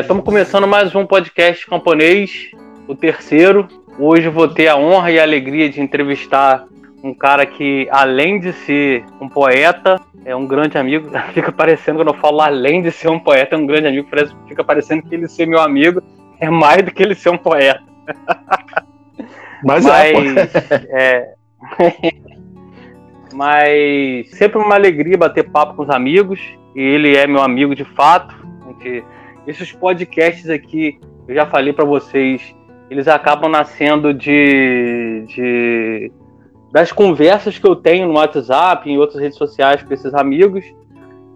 Estamos começando mais um podcast camponês, o terceiro. Hoje vou ter a honra e a alegria de entrevistar um cara que, além de ser um poeta, é um grande amigo. Fica parecendo, quando eu falo além de ser um poeta, é um grande amigo, fica parecendo que ele ser meu amigo é mais do que ele ser um poeta. Mas, Mas é, Mas sempre uma alegria bater papo com os amigos. E ele é meu amigo de fato. Gente, esses podcasts aqui, eu já falei para vocês, eles acabam nascendo de, de das conversas que eu tenho no WhatsApp em outras redes sociais com esses amigos.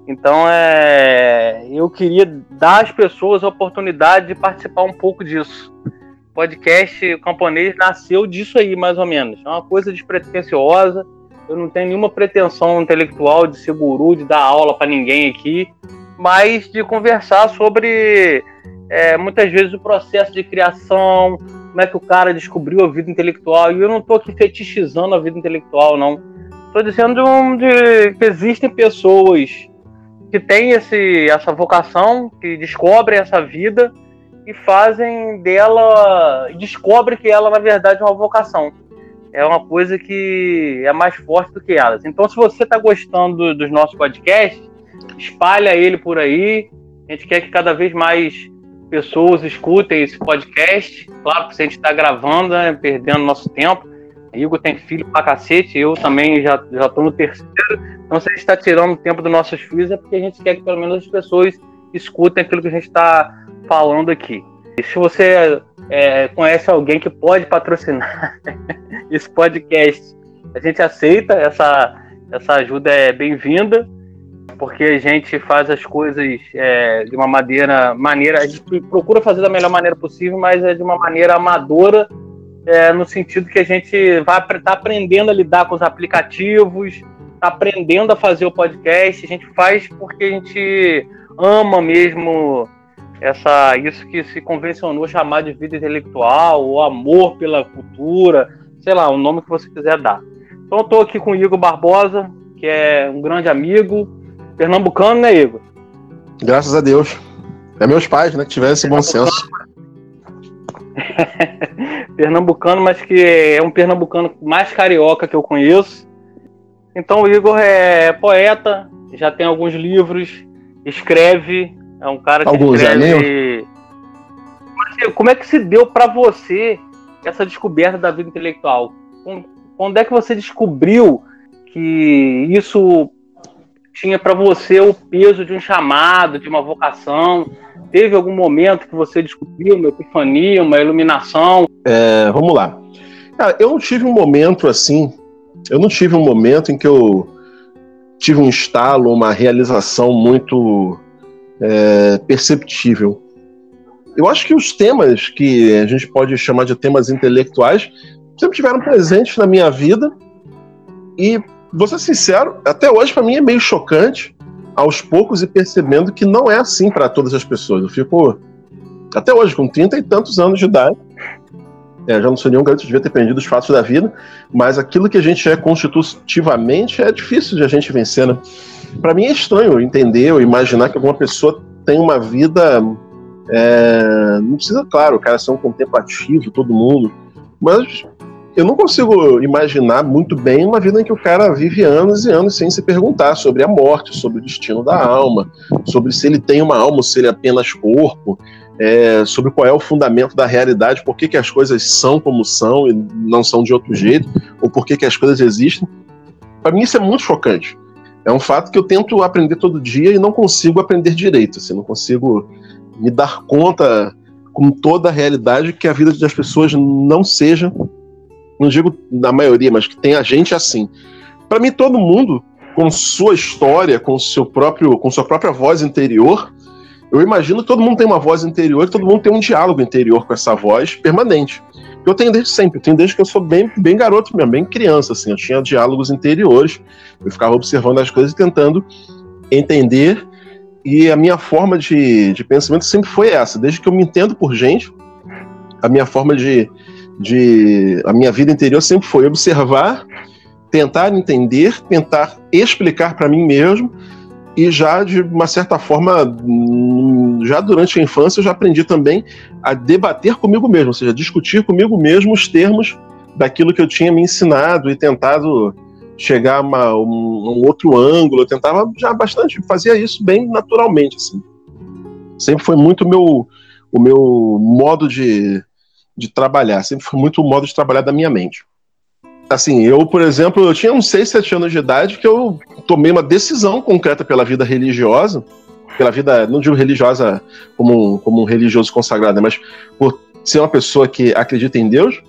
Então, é, eu queria dar às pessoas a oportunidade de participar um pouco disso. O podcast camponês nasceu disso aí, mais ou menos. É uma coisa despretensiosa. Eu não tenho nenhuma pretensão intelectual de ser guru, de dar aula para ninguém aqui, mas de conversar sobre é, muitas vezes o processo de criação, como é que o cara descobriu a vida intelectual. E eu não estou aqui fetichizando a vida intelectual, não. Estou dizendo de, que existem pessoas que têm esse, essa vocação, que descobrem essa vida e fazem dela. descobrem que ela, na verdade, é uma vocação. É uma coisa que é mais forte do que elas. Então, se você está gostando dos nossos podcasts, espalha ele por aí. A gente quer que cada vez mais pessoas escutem esse podcast. Claro que se a gente está gravando, né, perdendo nosso tempo. Igor tem filho pra cacete, eu também já, tô no terceiro. Então, se a gente está tirando tempo dos nossos filhos, é porque a gente quer que pelo menos as pessoas escutem aquilo que a gente está falando aqui. E se você é, conhece alguém que pode patrocinar esse podcast, a gente aceita, essa, essa ajuda é bem-vinda porque a gente faz as coisas é, de uma maneira, maneira, a gente procura fazer da melhor maneira possível, mas é de uma maneira amadora, é, no sentido que a gente vai estar tá aprendendo a lidar com os aplicativos, está aprendendo a fazer o podcast, a gente faz porque a gente ama mesmo essa isso que se convencionou chamar de vida intelectual, o amor pela cultura, sei lá, o nome que você quiser dar. Então eu estou aqui com o Igor Barbosa, que é um grande amigo, Pernambucano, né, Igor? Graças a Deus. É meus pais, né, que tiveram esse bom senso. pernambucano, mas que é um pernambucano mais carioca que eu conheço. Então o Igor é poeta, já tem alguns livros, escreve, é um cara que alguns, escreve. É como é que se deu para você essa descoberta da vida intelectual? Quando é que você descobriu que isso tinha para você o peso de um chamado, de uma vocação? Teve algum momento que você descobriu uma epifania, uma iluminação? É, vamos lá. Cara, eu não tive um momento assim, eu não tive um momento em que eu tive um estalo, uma realização muito é, perceptível. Eu acho que os temas que a gente pode chamar de temas intelectuais sempre tiveram presentes na minha vida e vou ser sincero, até hoje para mim é meio chocante, aos poucos e percebendo que não é assim para todas as pessoas. Eu fico, até hoje, com 30 e tantos anos de idade, é, já não sou nenhum garoto, devia ter aprendido os fatos da vida, mas aquilo que a gente é constitutivamente é difícil de a gente vencer, né? Para mim é estranho entender ou imaginar que alguma pessoa tem uma vida. É, não precisa, claro, o cara ser um contemplativo, todo mundo, mas eu não consigo imaginar muito bem uma vida em que o cara vive anos e anos sem se perguntar sobre a morte, sobre o destino da alma, sobre se ele tem uma alma ou se ele é apenas corpo, é, sobre qual é o fundamento da realidade, por que, que as coisas são como são e não são de outro jeito, ou por que, que as coisas existem. Para mim isso é muito chocante. É um fato que eu tento aprender todo dia e não consigo aprender direito, assim, não consigo me dar conta com toda a realidade que a vida das pessoas não seja não digo na maioria, mas que tem a gente assim. Para mim, todo mundo, com sua história, com seu próprio, com sua própria voz interior, eu imagino que todo mundo tem uma voz interior todo mundo tem um diálogo interior com essa voz permanente. Eu tenho desde sempre, eu tenho desde que eu sou bem, bem garoto mesmo, bem criança, assim. Eu tinha diálogos interiores, eu ficava observando as coisas e tentando entender. E a minha forma de, de pensamento sempre foi essa. Desde que eu me entendo por gente, a minha forma de, de a minha vida interior sempre foi observar, tentar entender, tentar explicar para mim mesmo e já de uma certa forma, hum, já durante a infância, eu já aprendi também a debater comigo mesmo, ou seja, discutir comigo mesmo os termos daquilo que eu tinha me ensinado e tentado chegar a uma, um, um, outro ângulo. Eu tentava já bastante, fazia isso bem naturalmente, assim. Sempre foi muito meu, o meu modo de, de trabalhar, sempre foi muito o modo de trabalhar da minha mente. Assim, eu, por exemplo, eu tinha uns 6, 7 anos de idade que eu tomei uma decisão concreta pela vida religiosa, pela vida, não digo religiosa como um, como um religioso consagrado, né, mas por ser uma pessoa que acredita em Deus,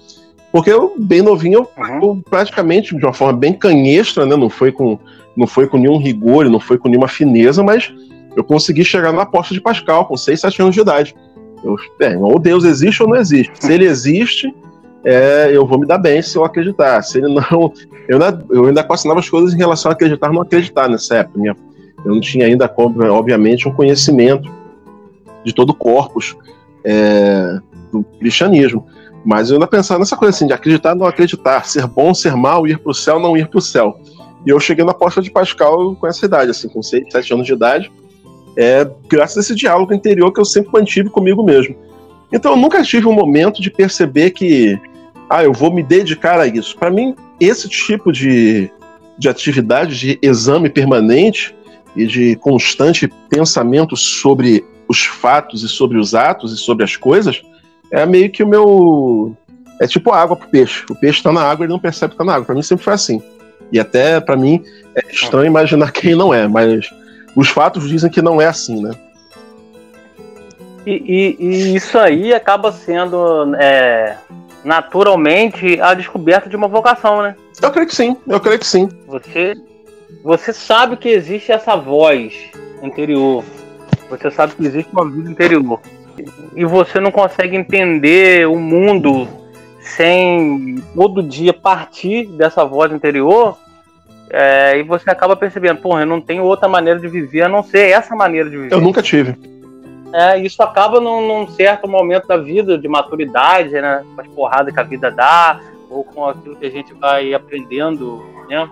porque eu, bem novinho, eu, eu praticamente, de uma forma bem canhestra, né, não foi com, não foi com nenhum rigor, não foi com nenhuma fineza, mas eu consegui chegar na aposta de Pascal com 6, 7 anos de idade. Eu, bem, ou Deus existe ou não existe. Se ele existe, é, eu vou me dar bem se eu acreditar. Se ele não. Eu ainda, eu ainda questionava as coisas em relação a acreditar não acreditar nessa época. Minha, eu não tinha ainda, obviamente, um conhecimento de todo o corpus é, do cristianismo. Mas eu ainda pensava nessa coisa assim, de acreditar não acreditar, ser bom, ser mal, ir para o céu, não ir para o céu. E eu cheguei na aposta de Pascal com essa idade, assim, com 6, 7 anos de idade, é, graças a esse diálogo interior que eu sempre mantive comigo mesmo. Então eu nunca tive um momento de perceber que ah, eu vou me dedicar a isso. Para mim, esse tipo de, de atividade de exame permanente e de constante pensamento sobre os fatos e sobre os atos e sobre as coisas é meio que o meu. É tipo água pro peixe. O peixe está na água e não percebe que tá na água. Para mim sempre foi assim. E até para mim é estranho imaginar quem não é, mas os fatos dizem que não é assim, né? E, e, e isso aí acaba sendo é, naturalmente a descoberta de uma vocação, né? Eu creio que sim, eu creio que sim. Você, você sabe que existe essa voz interior. Você sabe que existe uma vida interior. E você não consegue entender o mundo sem todo dia partir dessa voz interior. É, e você acaba percebendo, porra, eu não tenho outra maneira de viver a não ser essa maneira de viver. Eu nunca tive. É, isso acaba num, num, certo momento da vida, de maturidade, né? Com as porradas que a vida dá, ou com aquilo que a gente vai aprendendo, né?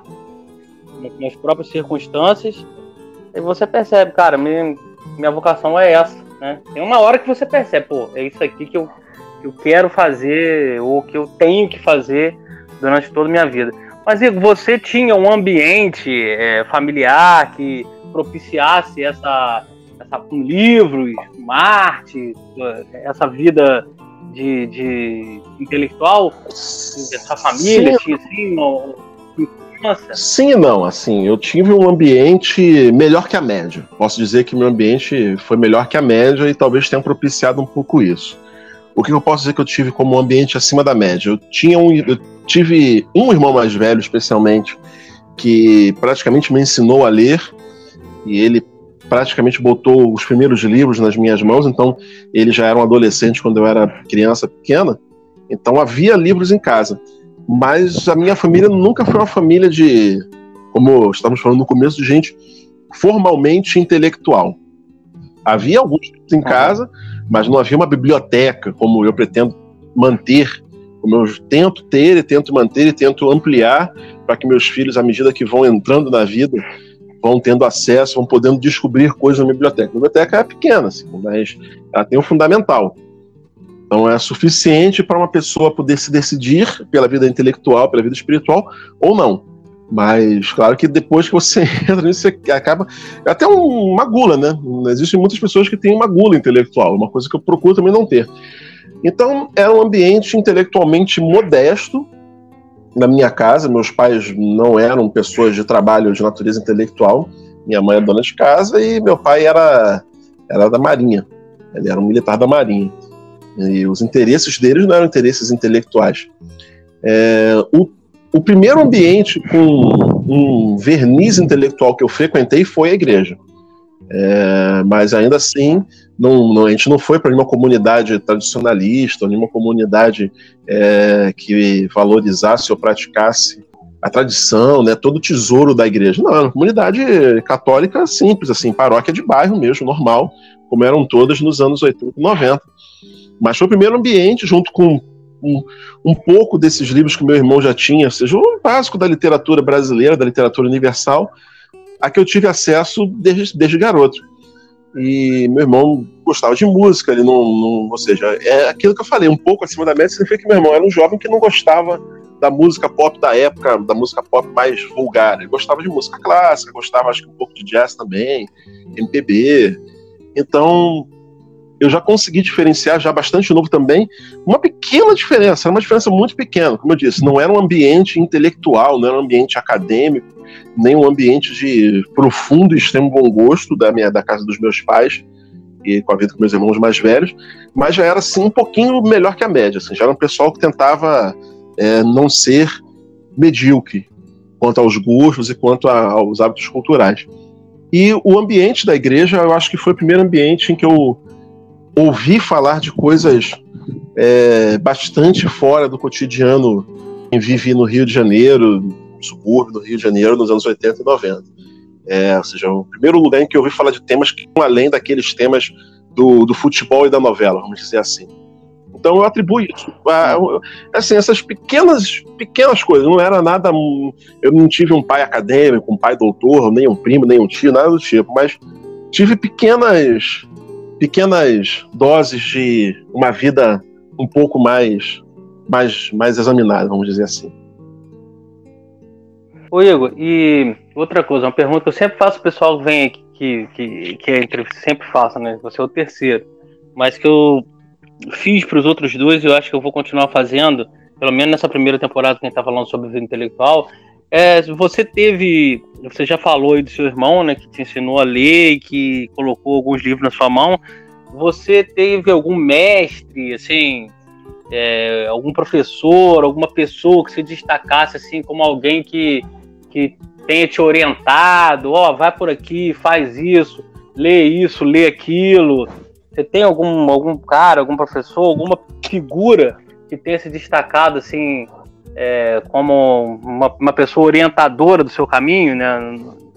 Com as próprias circunstâncias. E você percebe, cara, minha, minha vocação é essa, né? Tem uma hora que você percebe, pô, é isso aqui que eu, que eu quero fazer, ou que eu tenho que fazer durante toda a minha vida. Mas Igor, você tinha um ambiente é, familiar que propiciasse essa essa, com livros, com arte, essa vida de, de intelectual dessa família, tinha assim, uma, Sim e não, assim, eu tive um ambiente melhor que a média. Posso dizer que meu ambiente foi melhor que a média e talvez tenha propiciado um pouco isso. O que eu posso dizer que eu tive como um ambiente acima da média? Eu tinha um, eu tive um irmão mais velho, especialmente, que praticamente me ensinou a ler e ele praticamente botou os primeiros livros nas minhas mãos, então ele já era um adolescente quando eu era criança pequena, então havia livros em casa. Mas a minha família nunca foi uma família de, como estávamos falando no começo, de gente formalmente intelectual. Havia alguns livros em casa, mas não havia uma biblioteca como eu pretendo manter, como eu tento ter e tento manter e tento ampliar para que meus filhos, à medida que vão entrando na vida, vão tendo acesso, vão podendo descobrir coisas na biblioteca. A biblioteca é pequena, assim, mas ela tem o um fundamental. Então é suficiente para uma pessoa poder se decidir pela vida intelectual, pela vida espiritual ou não. Mas claro que depois que você entra nisso, você acaba. É até uma gula, né? Existem muitas pessoas que têm uma gula intelectual, uma coisa que eu procuro também não ter. Então era um ambiente intelectualmente modesto, na minha casa, meus pais não eram pessoas de trabalho de natureza intelectual. Minha mãe é dona de casa e meu pai era, era da Marinha. Ele era um militar da Marinha. E os interesses deles não eram interesses intelectuais. É, o, o primeiro ambiente com um verniz intelectual que eu frequentei foi a igreja. É, mas ainda assim, não, não, a gente não foi para nenhuma comunidade tradicionalista, nenhuma comunidade é, que valorizasse ou praticasse a tradição, né, todo o tesouro da igreja. Não, era uma comunidade católica simples, assim, paróquia de bairro mesmo, normal, como eram todas nos anos 80 e 90. Mas foi o primeiro ambiente, junto com um, um pouco desses livros que meu irmão já tinha, seja o básico da literatura brasileira, da literatura universal, a que eu tive acesso desde, desde garoto. E meu irmão gostava de música, ele não, não, Ou seja, é aquilo que eu falei, um pouco acima da média, significa que meu irmão era um jovem que não gostava da música pop da época, da música pop mais vulgar. Ele gostava de música clássica, gostava, acho que um pouco de jazz também, MPB. Então, eu já consegui diferenciar já bastante novo também uma pequena diferença, uma diferença muito pequena, como eu disse, não era um ambiente intelectual, não era um ambiente acadêmico, nem um ambiente de profundo e extremo bom gosto da minha da casa dos meus pais e com a vida com meus irmãos mais velhos, mas já era assim um pouquinho melhor que a média, assim, já era um pessoal que tentava é, não ser medíocre quanto aos gostos e quanto a, aos hábitos culturais. E o ambiente da igreja, eu acho que foi o primeiro ambiente em que eu ouvi falar de coisas é, bastante fora do cotidiano em vivi no Rio de Janeiro, subúrbio do Rio de Janeiro, nos anos 80 e 90. É, ou seja, o primeiro lugar em que eu ouvi falar de temas que iam além daqueles temas do, do futebol e da novela, vamos dizer assim. Então eu atribuo isso. A, assim, essas pequenas, pequenas coisas. Não era nada. Eu não tive um pai acadêmico, um pai doutor, nem um primo, nem um tio, nada do tipo. Mas tive pequenas pequenas doses de uma vida um pouco mais, mais, mais examinada, vamos dizer assim. Ô Igor, e outra coisa, uma pergunta que eu sempre faço o pessoal que vem aqui, que, que, que é entrevista, sempre faço, né? Você é o terceiro, mas que eu fiz para os outros dois e eu acho que eu vou continuar fazendo, pelo menos nessa primeira temporada que a gente está falando sobre vida intelectual. É, você teve, você já falou aí do seu irmão, né, que te ensinou a ler e que colocou alguns livros na sua mão. Você teve algum mestre, assim, é, algum professor, alguma pessoa que se destacasse assim como alguém que, que tenha te orientado, ó, oh, vai por aqui, faz isso, lê isso, lê aquilo. Você tem algum, algum cara, algum professor, alguma figura que tenha se destacado assim é, como uma, uma pessoa orientadora do seu caminho, né?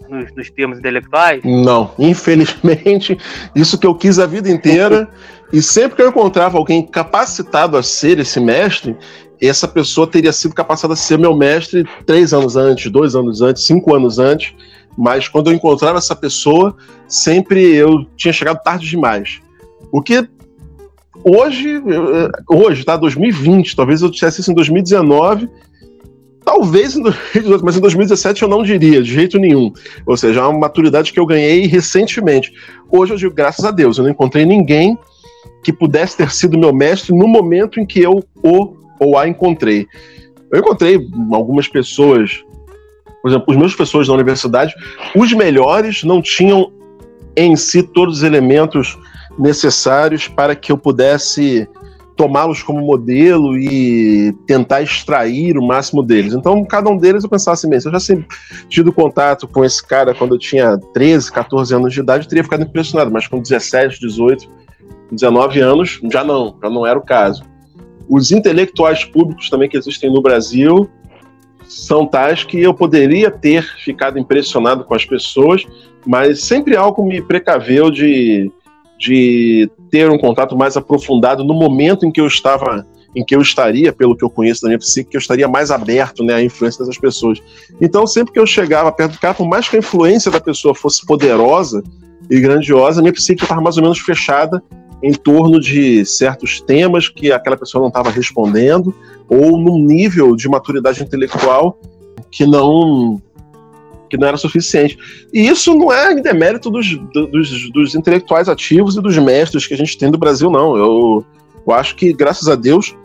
Nos, nos, termos intelectuais? Não, infelizmente, isso que eu quis a vida inteira. e sempre que eu encontrava alguém capacitado a ser esse mestre, essa pessoa teria sido capacitada a ser meu mestre três anos antes, dois anos antes, cinco anos antes. Mas quando eu encontrava essa pessoa, sempre eu tinha chegado tarde demais. O que hoje, hoje, tá? 2020, talvez eu dissesse isso em 2019, talvez em 2018, mas em 2017 eu não diria, de jeito nenhum. Ou seja, é uma maturidade que eu ganhei recentemente. Hoje eu digo, graças a Deus, eu não encontrei ninguém que pudesse ter sido meu mestre no momento em que eu o ou a encontrei. Eu encontrei algumas pessoas, por exemplo, os meus professores da universidade, os melhores não tinham em si todos os elementos necessários para que eu pudesse tomá-los como modelo e tentar extrair o máximo deles. Então, cada um deles eu pensava assim, se eu já sempre tido contato com esse cara quando eu tinha 13, 14 anos de idade, eu teria ficado impressionado, mas com 17, 18, 19 anos, já não, já não era o caso. Os intelectuais públicos também que existem no Brasil são tais que eu poderia ter ficado impressionado com as pessoas, mas sempre algo me precaveu de de ter um contato mais aprofundado no momento em que eu estava em que eu estaria, pelo que eu conheço da minha psique, que eu estaria mais aberto né, à influência dessas pessoas. Então, sempre que eu chegava perto do cara, por mais que a influência da pessoa fosse poderosa e grandiosa, a minha psique estava mais ou menos fechada em torno de certos temas que aquela pessoa não estava respondendo, ou num nível de maturidade intelectual que não que não era suficiente. E isso não é em demérito dos, dos, dos, intelectuais ativos e dos mestres que a gente tem do Brasil, não. Eu, eu acho que, graças a Deus,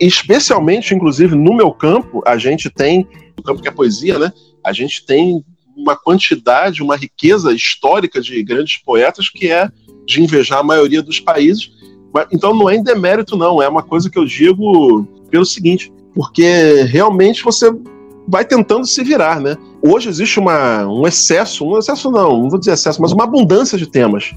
especialmente, inclusive, no meu campo, a gente tem, no campo que é poesia, né? A gente tem uma quantidade, uma riqueza histórica de grandes poetas que é de invejar a maioria dos países. Então não é em demérito, não. É uma coisa que eu digo pelo seguinte, porque realmente você vai tentando se virar, né? Hoje existe uma, um excesso, um excesso não, não vou dizer excesso, mas uma abundância de temas.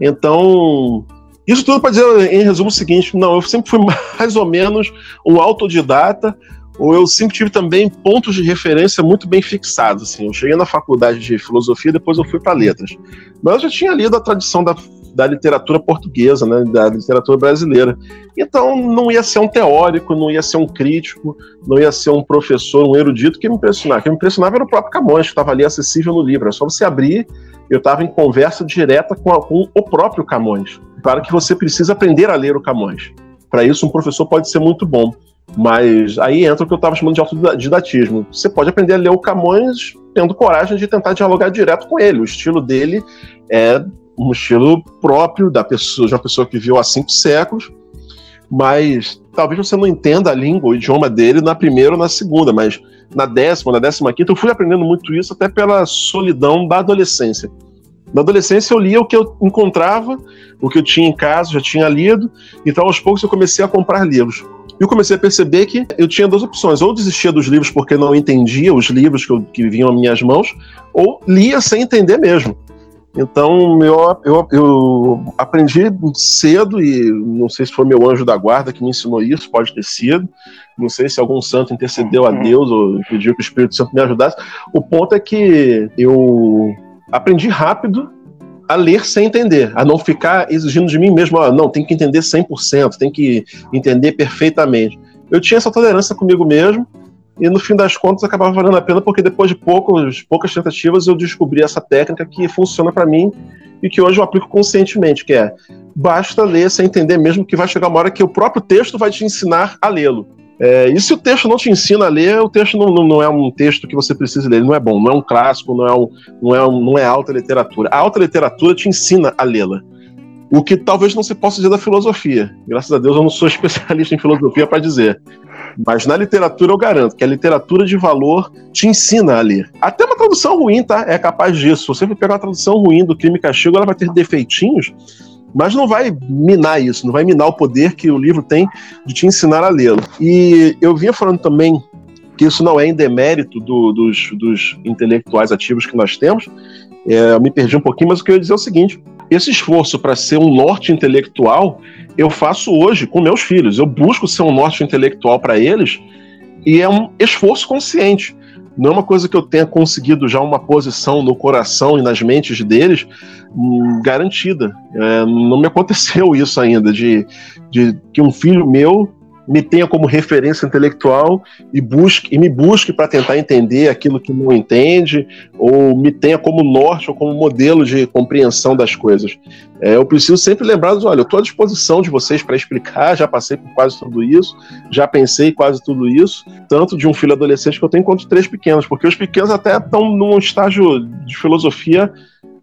Então, isso tudo para dizer, em resumo, o seguinte: não, eu sempre fui mais ou menos um autodidata, ou eu sempre tive também pontos de referência muito bem fixados. Assim. Eu cheguei na faculdade de filosofia, depois eu fui para letras. Mas eu já tinha lido a tradição da da literatura portuguesa, né, da literatura brasileira. Então não ia ser um teórico, não ia ser um crítico, não ia ser um professor, um erudito que me impressionava. Quem me impressionava era o próprio Camões, que estava ali acessível no livro. É só você abrir, eu estava em conversa direta com, a, com o próprio Camões. Claro que você precisa aprender a ler o Camões. Para isso, um professor pode ser muito bom. Mas aí entra o que eu estava chamando de autodidatismo. Você pode aprender a ler o Camões tendo coragem de tentar dialogar direto com ele. O estilo dele é um estilo próprio da pessoa, de uma pessoa que viveu há cinco séculos, mas talvez você não entenda a língua, o idioma dele na primeira ou na segunda, mas na décima, na décima quinta, eu fui aprendendo muito isso até pela solidão da adolescência. Na adolescência eu lia o que eu encontrava, o que eu tinha em casa, já tinha lido, então aos poucos eu comecei a comprar livros. E eu comecei a perceber que eu tinha duas opções: ou desistia dos livros porque não entendia os livros que, eu, que vinham às minhas mãos, ou lia sem entender mesmo. Então eu, eu, eu, aprendi cedo, e não sei se foi meu anjo da guarda que me ensinou isso, pode ter sido. Não sei se algum santo intercedeu a uhum. Deus ou pediu que o Espírito Santo me ajudasse. O ponto é que eu aprendi rápido a ler sem entender, a não ficar exigindo de mim mesmo, ah, não, tem que entender 100%, tem que entender perfeitamente. Eu tinha essa tolerância comigo mesmo, e no fim das contas acabava valendo a pena, porque depois de poucos, poucas tentativas eu descobri essa técnica que funciona para mim e que hoje eu aplico conscientemente, que é basta ler sem entender mesmo que vai chegar uma hora que o próprio texto vai te ensinar a lê-lo. É, e se o texto não te ensina a ler, o texto não, não, não, é um texto que você precisa ler, ele não é bom, não é um clássico, não é, um, não é, um, não é alta literatura. A alta literatura te ensina a lê-la. O que talvez não se possa dizer da filosofia. Graças a Deus eu não sou especialista em filosofia para dizer. Mas na literatura eu garanto que a literatura de valor te ensina a ler. Até uma tradução ruim, tá? É capaz disso. Se você pegar uma tradução ruim do crime e castigo, ela vai ter defeitinhos, mas não vai minar isso, não vai minar o poder que o livro tem de te ensinar a lê-lo. E eu vinha falando também que isso não é em demérito do, dos, dos, intelectuais ativos que nós temos. É, eu me perdi um pouquinho, mas o que eu ia dizer é o seguinte: esse esforço para ser um norte intelectual eu faço hoje com meus filhos. Eu busco ser um norte intelectual para eles e é um esforço consciente não é uma coisa que eu tenha conseguido já uma posição no coração e nas mentes deles hum, garantida. É, não me aconteceu isso ainda, de, de que um filho meu me tenha como referência intelectual e busque e me busque para tentar entender aquilo que não entende ou me tenha como norte ou como modelo de compreensão das coisas. É, eu preciso sempre lembrar, olha, eu estou à disposição de vocês para explicar, já passei por quase tudo isso, já pensei quase tudo isso, tanto de um filho adolescente que eu tenho quanto três pequenos, porque os pequenos até estão num estágio de filosofia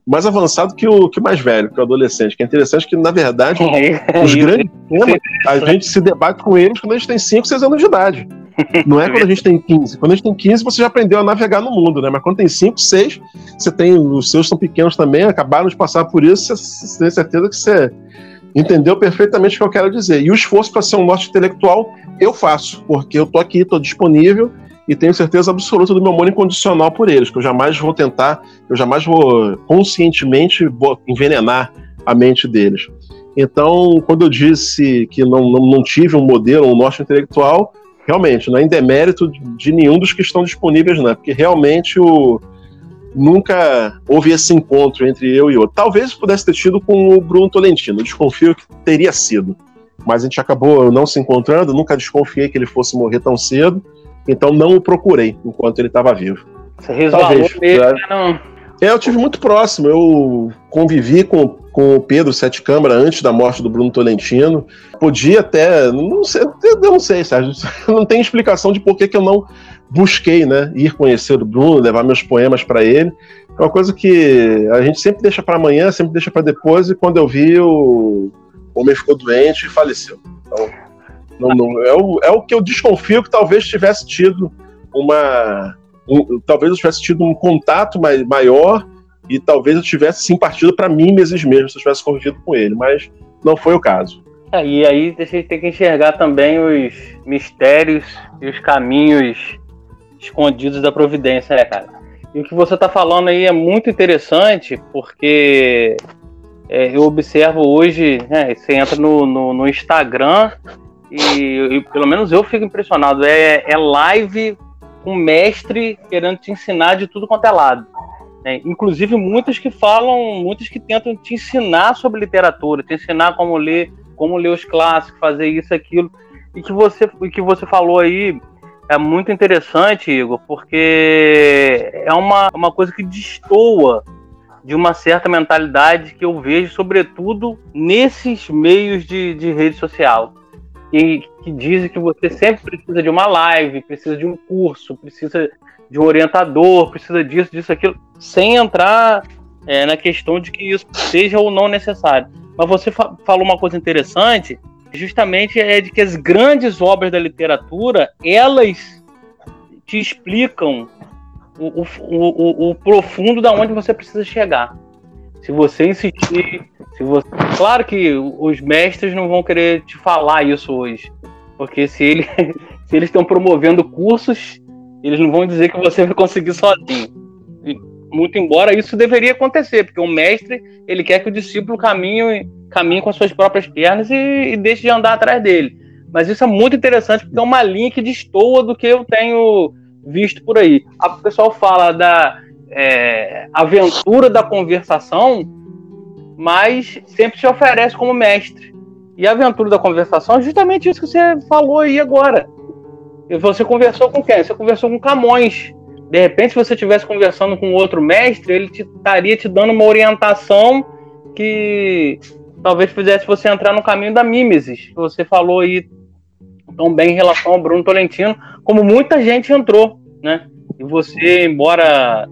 mais avançado que o, que o mais velho, que o adolescente. Que é interessante que, na verdade, é, os grandes temas, a gente se debate com eles quando a gente tem 5, 6 anos de idade. Não é quando a gente tem 15. Quando a gente tem 15, você já aprendeu a navegar no mundo, né? Mas quando tem 5, 6, você tem. Os seus são pequenos também, acabaram de passar por isso, você tem certeza que você entendeu perfeitamente o que eu quero dizer. E o esforço para ser um norte intelectual, eu faço, porque eu tô aqui, tô disponível e tenho certeza absoluta do meu amor incondicional por eles, que eu jamais vou tentar, eu jamais vou conscientemente envenenar a mente deles. Então, quando eu disse que não, não, não tive um modelo, um norte intelectual, realmente, não é em demérito de nenhum dos que estão disponíveis, não, porque realmente o, nunca houve esse encontro entre eu e outro. Talvez pudesse ter tido com o Bruno Tolentino, desconfio que teria sido. Mas a gente acabou não se encontrando, nunca desconfiei que ele fosse morrer tão cedo. Então não o procurei enquanto ele estava vivo. Você resvalou Talvez, mesmo, né? não... É, eu tive muito próximo. Eu convivi com, com o Pedro Sete Câmara antes da morte do Bruno Tolentino. Podia até. Não sei, eu não sei, Sérgio. Não tem explicação de por que, que eu não busquei, né? Ir conhecer o Bruno, levar meus poemas para ele. É uma coisa que a gente sempre deixa para amanhã, sempre deixa para depois, e quando eu vi, o homem ficou doente e faleceu. Então, não, não, é, o, é o que eu desconfio que talvez tivesse tido uma. Um, talvez eu tivesse tido um contato mai, maior e talvez eu tivesse sim partido para mim mesmo se eu tivesse convivido com ele, mas não foi o caso. É, e aí a gente tem que enxergar também os mistérios e os caminhos escondidos da providência, né, cara? E o que você está falando aí é muito interessante, porque é, eu observo hoje, né, você entra no, no, no Instagram e, e, pelo menos eu fico impressionado. É, é live com mestre querendo te ensinar de tudo quanto é lado. Né? Inclusive muitas que falam, muitas que tentam te ensinar sobre literatura, te ensinar como ler, como ler os clássicos, fazer isso, aquilo. E que você, e que você falou aí é muito interessante, Igor, porque é uma, uma coisa que destoa de uma certa mentalidade que eu vejo, sobretudo nesses meios de, de rede social. Que, que dizem que você sempre precisa de uma live, precisa de um curso, precisa de um orientador, precisa disso, disso, aquilo, sem entrar é, na questão de que isso seja ou não necessário. Mas você fa falou uma coisa interessante, justamente é de que as grandes obras da literatura, elas te explicam o, o, o, o profundo da onde você precisa chegar. Se você insistir, se você... claro que os mestres não vão querer te falar isso hoje, porque se, ele, se eles estão promovendo cursos, eles não vão dizer que você vai conseguir sozinho. Muito embora isso deveria acontecer, porque o mestre ele quer que o discípulo caminhe, caminhe com as suas próprias pernas e, e deixe de andar atrás dele. Mas isso é muito interessante porque é uma linha que destoa do que eu tenho visto por aí. O pessoal fala da é, aventura da conversação, mas sempre se oferece como mestre. E a aventura da conversação é justamente isso que você falou aí agora. Você conversou com quem? Você conversou com Camões. De repente, se você estivesse conversando com outro mestre, ele estaria te dando uma orientação que talvez fizesse você entrar no caminho da mimesis, você falou aí tão bem em relação ao Bruno Tolentino, como muita gente entrou, né? E você, embora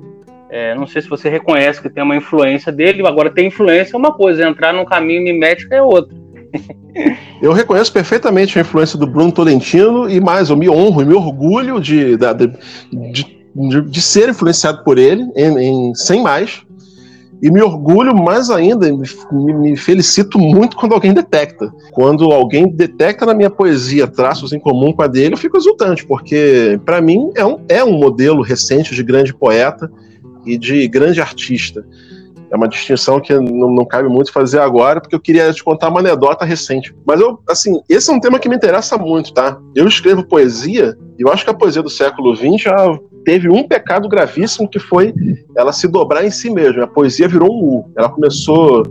é, não sei se você reconhece que tem uma influência dele, agora ter influência é uma coisa, entrar no caminho mimético é outra. Eu reconheço perfeitamente a influência do Bruno Tolentino e mais, eu me honro e me orgulho de, de, de, de, ser influenciado por ele, em, em, sem mais. E me orgulho mais ainda, me, me, felicito muito quando alguém detecta. Quando alguém detecta na minha poesia traços em comum com a dele, eu fico exultante, porque para mim é um, é um modelo recente de grande poeta e de grande artista. É uma distinção que não, não, cabe muito fazer agora, porque eu queria te contar uma anedota recente. Mas eu, assim, esse é um tema que me interessa muito, tá? Eu escrevo poesia, e eu acho que a poesia do século XX já teve um pecado gravíssimo que foi ela se dobrar em si mesma. A poesia virou um U. Ela começou,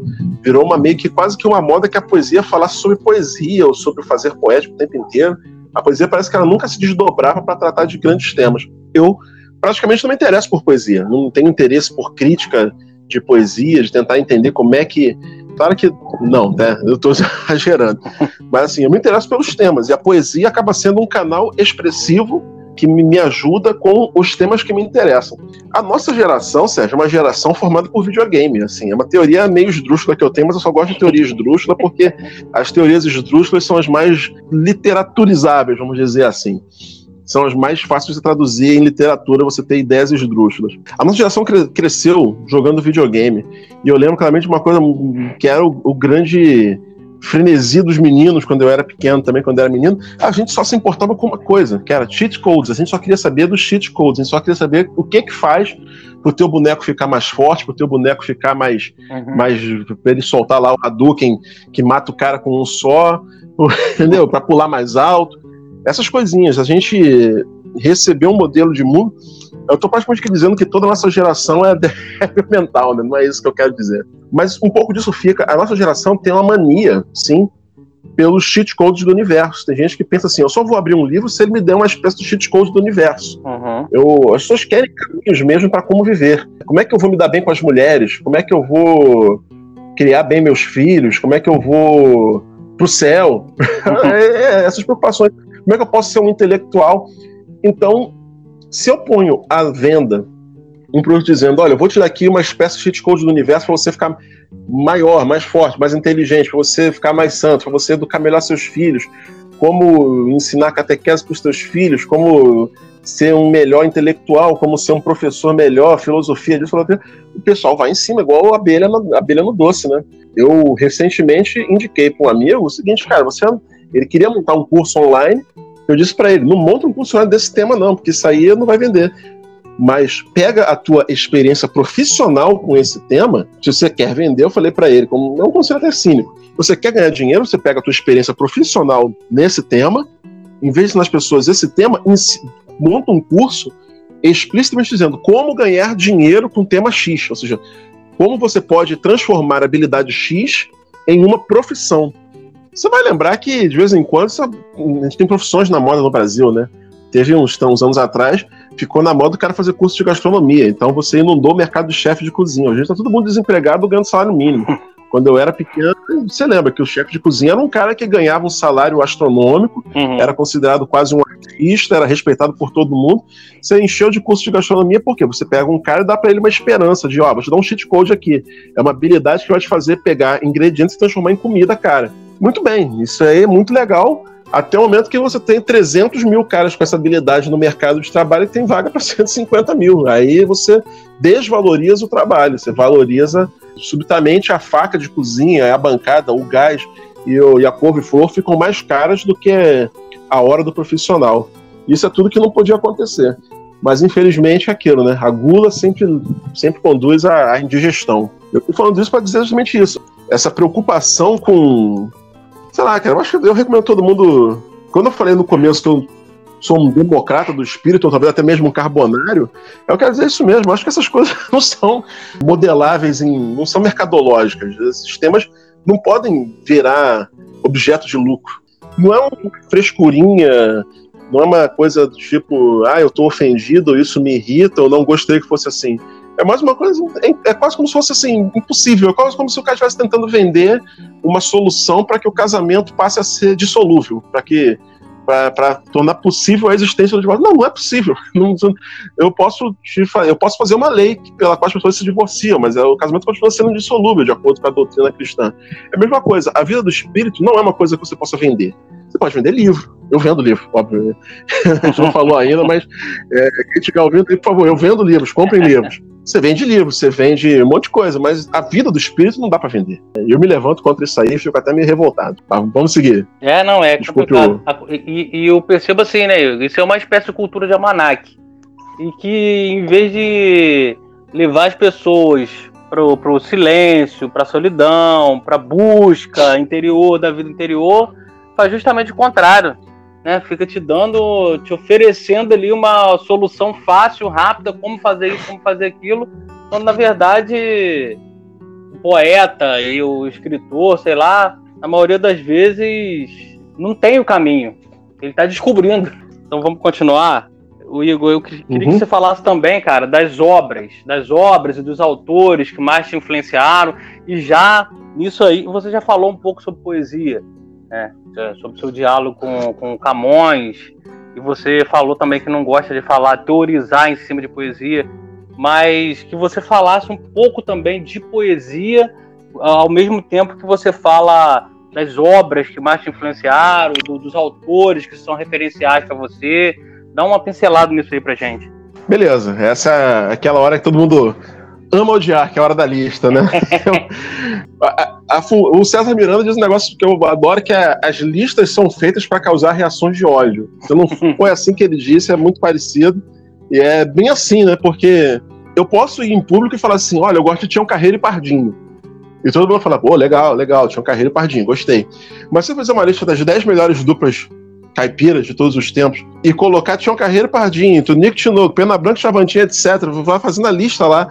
virou uma meio que quase que uma moda que a poesia falasse sobre poesia ou sobre fazer poético o tempo inteiro. A poesia parece que ela nunca se desdobrava para tratar de grandes temas. Eu praticamente não me interesso por poesia, não tenho interesse por crítica de poesia, de tentar entender como é que. Claro que não, né? Eu estou exagerando. Mas assim, eu me interesso pelos temas. E a poesia acaba sendo um canal expressivo que me ajuda com os temas que me interessam. A nossa geração, Sérgio, é uma geração formada por videogame. Assim, é uma teoria meio esdrúxula que eu tenho, mas eu só gosto de teoria esdrúxula porque as teorias esdrúxulas são as mais literaturizáveis, vamos dizer assim são as mais fáceis de traduzir em literatura, você ter ideias esdrúxulas. A nossa geração cre cresceu jogando videogame. E eu lembro claramente uma coisa que era o, o grande frenesi dos meninos quando eu era pequeno, também quando eu era menino, a gente só se importava com uma coisa, que era cheat codes. A gente só queria saber dos cheat codes, a gente só queria saber o que que faz pro teu boneco ficar mais forte, pro teu boneco ficar mais, uhum. mais pra ele soltar lá o Hadouken que mata o cara com um só, entendeu? Para pular mais alto. Essas coisinhas, a gente recebeu um modelo de mundo. Eu estou praticamente dizendo que toda a nossa geração é débil mental, né? não é isso que eu quero dizer. Mas um pouco disso fica. A nossa geração tem uma mania, sim, pelos cheat codes do universo. Tem gente que pensa assim: eu só vou abrir um livro se ele me der uma espécie de cheat code do universo. Uhum. Eu, as pessoas querem caminhos mesmo para como viver. Como é que eu vou me dar bem com as mulheres? Como é que eu vou criar bem meus filhos? Como é que eu vou pro céu? é, essas preocupações. Como é que eu posso ser um intelectual? Então, se eu ponho à venda um produto dizendo, olha, eu vou te dar aqui uma espécie de cheat code do universo para você ficar maior, mais forte, mais inteligente, para você ficar mais santo, para você educar melhor seus filhos, como ensinar catequese para os seus filhos, como ser um melhor intelectual, como ser um professor melhor, filosofia disso, o pessoal vai em cima, igual a abelha no, abelha no doce, né? Eu recentemente indiquei para um amigo o seguinte, cara, você ele queria montar um curso online. Eu disse para ele: não monta um curso online desse tema, não, porque isso aí não vai vender. Mas pega a tua experiência profissional com esse tema. Se você quer vender, eu falei para ele, como é um conselho até cínico. Você quer ganhar dinheiro, você pega a tua experiência profissional nesse tema, em vez nas pessoas esse tema, monta um curso explicitamente dizendo como ganhar dinheiro com tema X, ou seja, como você pode transformar a habilidade X em uma profissão. Você vai lembrar que, de vez em quando, a gente tem profissões na moda no Brasil, né? Teve uns, uns anos atrás, ficou na moda o cara fazer curso de gastronomia. Então você inundou o mercado de chefe de cozinha. Hoje está todo mundo desempregado ganhando salário mínimo. Quando eu era pequeno, você lembra que o chefe de cozinha era um cara que ganhava um salário astronômico, uhum. era considerado quase um artista, era respeitado por todo mundo. Você encheu de curso de gastronomia porque você pega um cara e dá para ele uma esperança de, ó, oh, vou te dar um cheat code aqui. É uma habilidade que vai te fazer pegar ingredientes e transformar em comida, cara. Muito bem, isso aí é muito legal. Até o momento que você tem 300 mil caras com essa habilidade no mercado de trabalho e tem vaga para 150 mil. Aí você desvaloriza o trabalho, você valoriza subitamente a faca de cozinha, a bancada, o gás e, e a couve-flor ficam mais caras do que a hora do profissional. Isso é tudo que não podia acontecer. Mas infelizmente é aquilo, né? A gula sempre, sempre conduz à, à indigestão. Eu estou falando isso para dizer justamente isso. Essa preocupação com. Sei lá, cara, eu acho que eu recomendo todo mundo. Quando eu falei no começo que eu sou um democrata do espírito, ou talvez até mesmo um carbonário, eu quero dizer isso mesmo. Eu acho que essas coisas não são modeláveis, em, não são mercadológicas. Esses temas não podem virar objeto de lucro. Não é uma frescurinha, não é uma coisa do tipo, ah, eu estou ofendido, isso me irrita, ou não gostei que fosse assim. É mais uma coisa, é, é quase como se fosse assim, impossível. É quase como se o cara estivesse tentando vender uma solução para que o casamento passe a ser dissolúvel, para que para tornar possível a existência do divórcio. Não, não é possível. Não, eu, posso te, eu posso fazer uma lei pela qual as pessoas se divorciam, mas é, o casamento continua sendo indissolúvel, de acordo com a doutrina cristã. É a mesma coisa. A vida do espírito não é uma coisa que você possa vender. Você pode vender livro. Eu vendo livro, óbvio. A gente não falou ainda, mas é, quem estiver ouvindo, por favor, eu vendo livros, comprem livros. Você vende livro, você vende um monte de coisa, mas a vida do espírito não dá para vender. Eu me levanto contra isso aí e fico até meio revoltado. Tá, vamos seguir. É, não, é Desculpe complicado. O... E, e, eu percebo assim, né? Isso é uma espécie de cultura de almanac. E que em vez de levar as pessoas pro, pro silêncio, pra solidão, pra busca interior da vida interior, faz justamente o contrário né? Fica te dando, te oferecendo ali uma solução fácil, rápida, como fazer isso, como fazer aquilo, quando na verdade o poeta e o escritor, sei lá, na maioria das vezes não tem o caminho. Ele está descobrindo. Então vamos continuar. O Igor, eu queria uhum. que você falasse também, cara, das obras, das obras e dos autores que mais te influenciaram. E já nisso aí, você já falou um pouco sobre poesia né? Sobre o seu diálogo com, com Camões. E você falou também que não gosta de falar, teorizar em cima de poesia, mas que você falasse um pouco também de poesia, ao mesmo tempo que você fala das obras que mais te influenciaram, do, dos autores que são referenciais para você. Dá uma pincelada nisso aí pra gente. Beleza, essa é aquela hora que todo mundo ama odiar, que é a hora da lista, né? a, a, o César Miranda diz um negócio que eu adoro, que é as listas são feitas para causar reações de ódio. Não foi assim que ele disse, é muito parecido. E é bem assim, né? Porque eu posso ir em público e falar assim, olha, eu gosto de Tião Carreiro e Pardinho. E todo mundo fala, pô, legal, legal, Tião Carreiro e Pardinho, gostei. Mas se eu fizer uma lista das 10 melhores duplas caipiras de todos os tempos e colocar Tião Carreiro e Pardinho, Tonico Tinoco, Pena Branca, Chavantinha, etc., vai fazendo a lista lá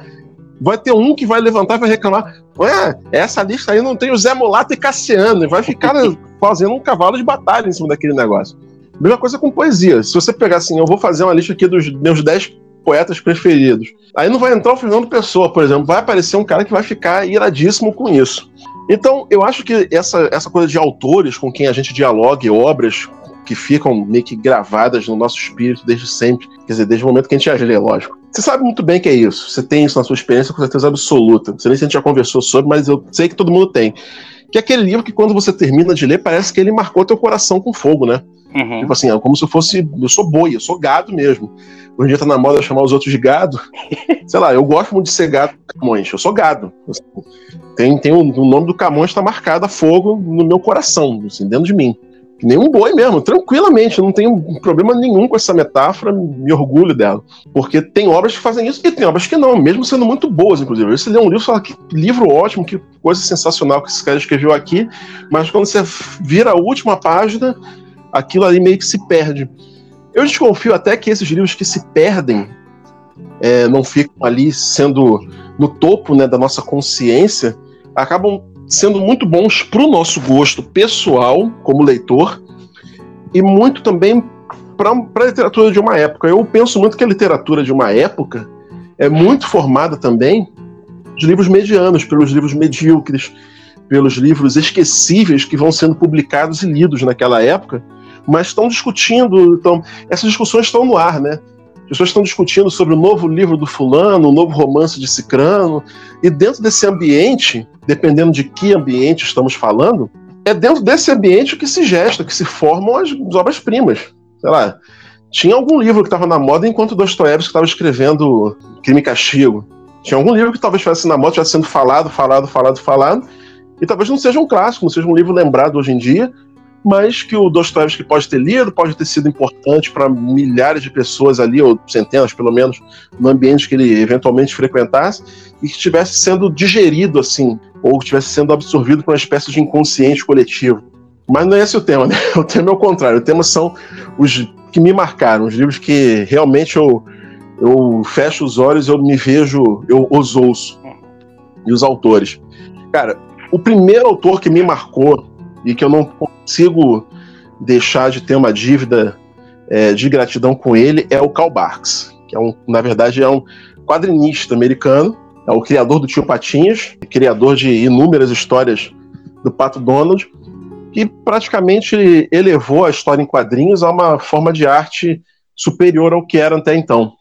vai ter um que vai levantar e vai reclamar. Ué, essa lista aí não tem o Zé Mulato e Cassiano, e vai ficar fazendo um cavalo de batalha em cima daquele negócio. Mesma coisa com poesia. Se você pegar assim, eu vou fazer uma lista aqui dos meus 10 poetas preferidos. Aí não vai entrar o Fernando Pessoa, por exemplo, vai aparecer um cara que vai ficar iradíssimo com isso. Então, eu acho que essa, essa coisa de autores com quem a gente dialoga, obras que ficam meio que gravadas no nosso espírito desde sempre, quer dizer, desde o momento que a gente as lê, lógico. Você sabe muito bem que é isso. Você tem isso na sua experiência com certeza absoluta. Não sei nem se a gente já conversou sobre, mas eu sei que todo mundo tem. Que é aquele livro que quando você termina de ler, parece que ele marcou teu coração com fogo, né? Uhum. Tipo assim, é como se eu fosse. Eu sou boi, eu sou gado mesmo. Hoje em dia tá na moda chamar os outros de gado. Sei lá, eu gosto muito de ser gado Camões. Eu sou gado. Tem, tem o, o nome do Camões está marcado a fogo no meu coração, assim, dentro de mim que nem um boi mesmo, tranquilamente, não tenho problema nenhum com essa metáfora, me orgulho dela. Porque tem obras que fazem isso e tem obras que não, mesmo sendo muito boas, inclusive. Você lê um livro e fala que livro ótimo, que coisa sensacional que esse cara escreveu aqui, mas quando você vira a última página, aquilo ali meio que se perde. Eu desconfio até que esses livros que se perdem é, não ficam ali sendo no topo né, da nossa consciência, acabam sendo muito bons para o nosso gosto pessoal, como leitor, e muito também para a literatura de uma época. Eu penso muito que a literatura de uma época é muito formada também de livros medianos, pelos livros medíocres, pelos livros esquecíveis que vão sendo publicados e lidos naquela época, mas estão discutindo, então essas discussões estão no ar, né? As pessoas estão discutindo sobre o novo livro do fulano, o novo romance de Cicrano, e dentro desse ambiente, dependendo de que ambiente estamos falando, é dentro desse ambiente que se gesta, que se formam as obras-primas. Sei lá, tinha algum livro que estava na moda enquanto Dostoiévski estava escrevendo Crime e Castigo. Tinha algum livro que talvez estivesse na moda, estivesse sendo falado, falado, falado, falado, e talvez não seja um clássico, não seja um livro lembrado hoje em dia, mas que o Dostoiévski pode ter lido, pode ter sido importante para milhares de pessoas ali, ou centenas pelo menos, no ambiente que ele eventualmente frequentasse, e que estivesse sendo digerido assim, ou estivesse sendo absorvido por uma espécie de inconsciente coletivo. Mas não é esse o tema, né? O tema é o contrário. O tema são os que me marcaram, os livros que realmente eu, eu fecho os olhos, eu me vejo, eu os ouço. E os autores. Cara, o primeiro autor que me marcou e que eu não consigo deixar de ter uma dívida é, de gratidão com ele é o Karl Barks, que é um, na verdade é um quadrinista americano, é o criador do Tio Patinhas, criador de inúmeras histórias do Pato Donald, que praticamente elevou a história em quadrinhos a uma forma de arte superior ao que era até então.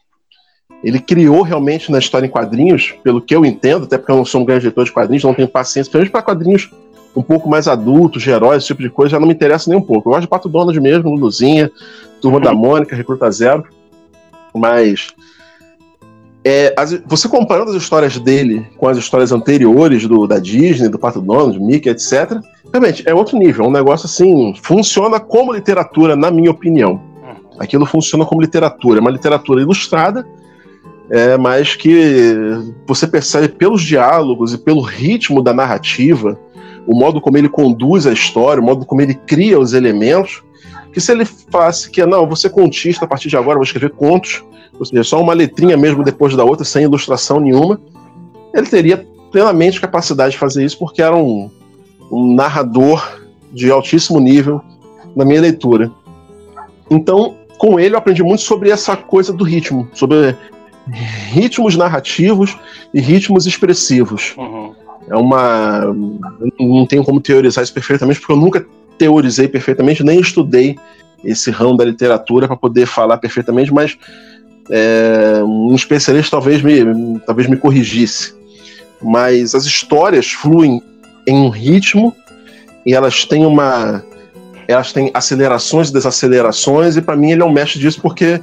Ele criou realmente na história em quadrinhos, pelo que eu entendo, até porque eu não sou um grande leitor de quadrinhos, não tenho paciência, principalmente para quadrinhos um pouco mais adultos, heróis, esse tipo de coisa, já não me interessa nem um pouco. Eu gosto de Pato Donald mesmo, Luluzinha, Turma da Mônica, Recruta Zero. Mas é, as, você comparando as histórias dele com as histórias anteriores do, da Disney, do Pato Donald, Mickey, etc., realmente é outro nível. É um negócio assim, funciona como literatura, na minha opinião. Aquilo funciona como literatura. É uma literatura ilustrada, é, mas que você percebe pelos diálogos e pelo ritmo da narrativa o modo como ele conduz a história, o modo como ele cria os elementos, que se ele falasse que, não, ser contista a partir de agora, vou escrever contos, ou seja, só uma letrinha mesmo depois da outra, sem ilustração nenhuma, ele teria plenamente capacidade de fazer isso, porque era um, um narrador de altíssimo nível na minha leitura. Então, com ele eu aprendi muito sobre essa coisa do ritmo, sobre ritmos narrativos e ritmos expressivos. Uhum é uma. Não tenho como teorizar isso perfeitamente, porque eu nunca teorizei perfeitamente, nem estudei esse ramo da literatura para poder falar perfeitamente, mas é, um especialista talvez me, talvez me corrigisse. Mas as histórias fluem em um ritmo e elas têm uma. Elas têm acelerações e desacelerações, e para mim ele é um mestre disso porque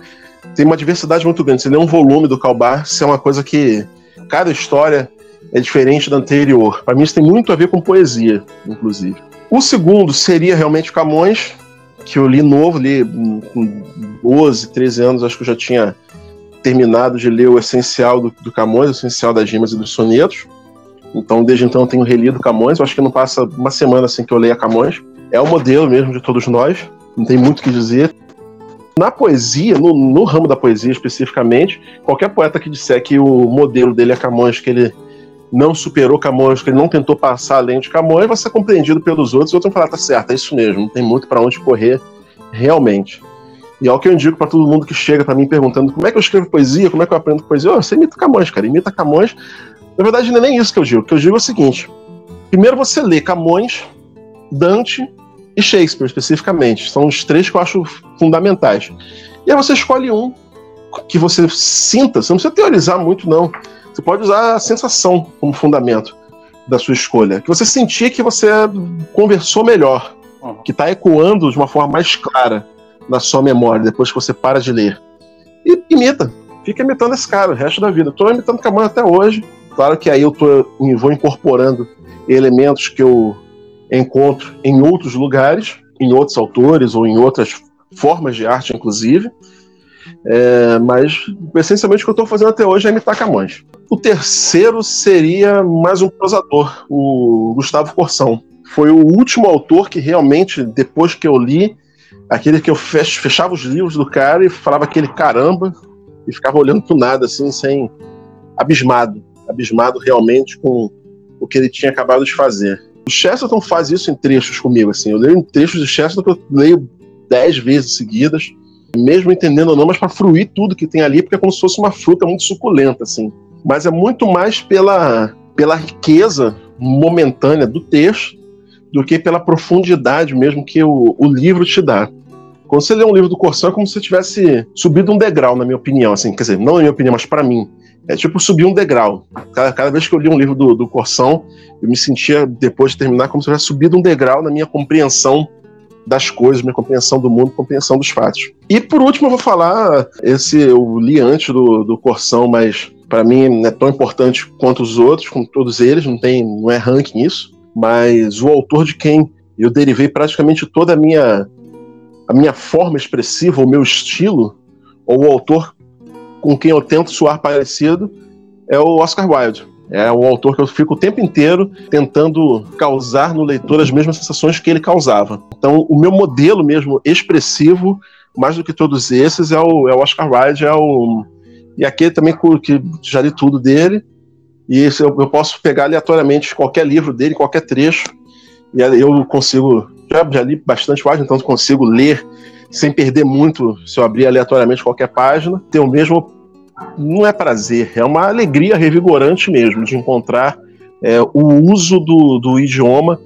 tem uma diversidade muito grande. Se lê um volume do Calbar, isso é uma coisa que cada história é diferente da anterior. Para mim, isso tem muito a ver com poesia, inclusive. O segundo seria realmente Camões, que eu li novo, li com 12, 13 anos, acho que eu já tinha terminado de ler o essencial do, do Camões, o essencial das rimas e dos sonetos. Então, desde então, eu tenho relido Camões. Eu acho que não passa uma semana assim que eu leia Camões. É o modelo mesmo de todos nós, não tem muito o que dizer. Na poesia, no, no ramo da poesia especificamente, qualquer poeta que disser que o modelo dele é Camões, que ele não superou Camões, que ele não tentou passar além de Camões, vai ser compreendido pelos outros, e outros vão falar, tá certo, é isso mesmo, não tem muito para onde correr realmente. E é o que eu indico para todo mundo que chega para mim perguntando como é que eu escrevo poesia, como é que eu aprendo poesia. Oh, você imita Camões, cara, imita Camões. Na verdade, não é nem isso que eu digo. O que eu digo é o seguinte: primeiro você lê Camões, Dante e Shakespeare, especificamente. São os três que eu acho fundamentais. E aí você escolhe um que você sinta, você não precisa teorizar muito, não. Você pode usar a sensação como fundamento da sua escolha. Que você sentir que você conversou melhor, uhum. que está ecoando de uma forma mais clara na sua memória depois que você para de ler. E imita. Fica imitando esse cara o resto da vida. Estou imitando Camões até hoje. Claro que aí eu tô, vou incorporando elementos que eu encontro em outros lugares, em outros autores ou em outras formas de arte, inclusive. É, mas essencialmente o que eu estou fazendo até hoje é imitar Camões. O terceiro seria mais um prosador, o Gustavo Corsão. Foi o último autor que realmente, depois que eu li, aquele que eu fechava os livros do cara e falava aquele caramba, e ficava olhando pro nada, assim, sem. abismado. Abismado realmente com o que ele tinha acabado de fazer. O Chesterton faz isso em trechos comigo, assim. Eu leio trechos de Chesterton que eu leio dez vezes seguidas, mesmo entendendo ou não, mas para fruir tudo que tem ali, porque é como se fosse uma fruta muito suculenta, assim. Mas é muito mais pela, pela riqueza momentânea do texto do que pela profundidade mesmo que o, o livro te dá. Quando você lê um livro do Corsão, é como se você tivesse subido um degrau, na minha opinião, assim, quer dizer, não na minha opinião, mas para mim. É tipo subir um degrau. Cada, cada, vez que eu li um livro do, do Corsão, eu me sentia, depois de terminar, como se eu tivesse subido um degrau na minha compreensão das coisas, minha compreensão do mundo, compreensão dos fatos. E por último, eu vou falar, esse eu li antes do, do Corsão, mas para mim é tão importante quanto os outros, com todos eles, não tem, não é ranking isso, mas o autor de quem eu derivei praticamente toda a minha a minha forma expressiva, o meu estilo, ou o autor com quem eu tento soar parecido, é o Oscar Wilde. É o autor que eu fico o tempo inteiro tentando causar no leitor as mesmas sensações que ele causava. Então, o meu modelo mesmo expressivo, mais do que todos esses, é o, é o Oscar Wilde, é o e aquele também que já li tudo dele. E eu, eu posso pegar aleatoriamente qualquer livro dele, qualquer trecho, e eu consigo. Já, já li bastante Wilde, então consigo ler sem perder muito se eu abrir aleatoriamente qualquer página. Ter o mesmo não é prazer, é uma alegria revigorante mesmo de encontrar é, o uso do, do idioma,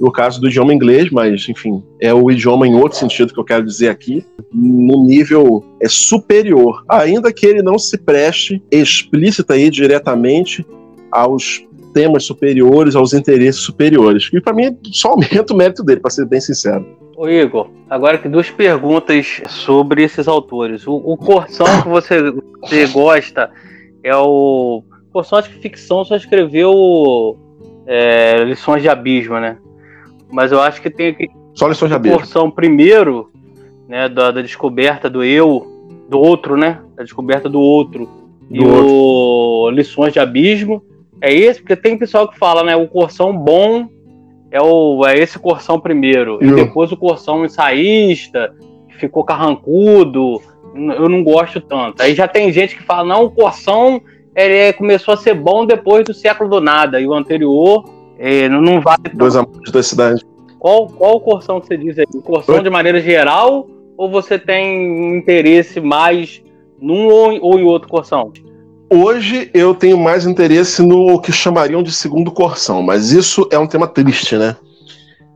no caso do idioma inglês, mas enfim, é o idioma em outro sentido que eu quero dizer aqui, no nível é, superior, ainda que ele não se preste explícita e diretamente aos temas superiores, aos interesses superiores. E para mim só aumenta o mérito dele, para ser bem sincero. Ô Igor, agora que duas perguntas sobre esses autores. O, o Corsão que você, você gosta é o. Corsão, acho que ficção só escreveu é, Lições de Abismo, né? Mas eu acho que tem aqui. Só Lições de Abismo. Corsão primeiro, né? Da, da, descoberta do eu, do outro, né? Da descoberta do outro. Do e outro. o Lições de Abismo. É esse, porque tem pessoal que fala, né? O Corsão bom é, o, é esse Corsão primeiro. E depois o Corsão ensaísta, que ficou carrancudo. Eu não gosto tanto. Aí já tem gente que fala, não, o Corsão ele começou a ser bom depois do século do nada. E o anterior é, não vale tanto. Dois amores da cidade. Qual, qual o Corsão que você diz aí? O Corsão Oi? de maneira geral? Ou você tem interesse mais num ou, ou em outro Corsão? Hoje eu tenho mais interesse no que chamariam de segundo corção, mas isso é um tema triste, né?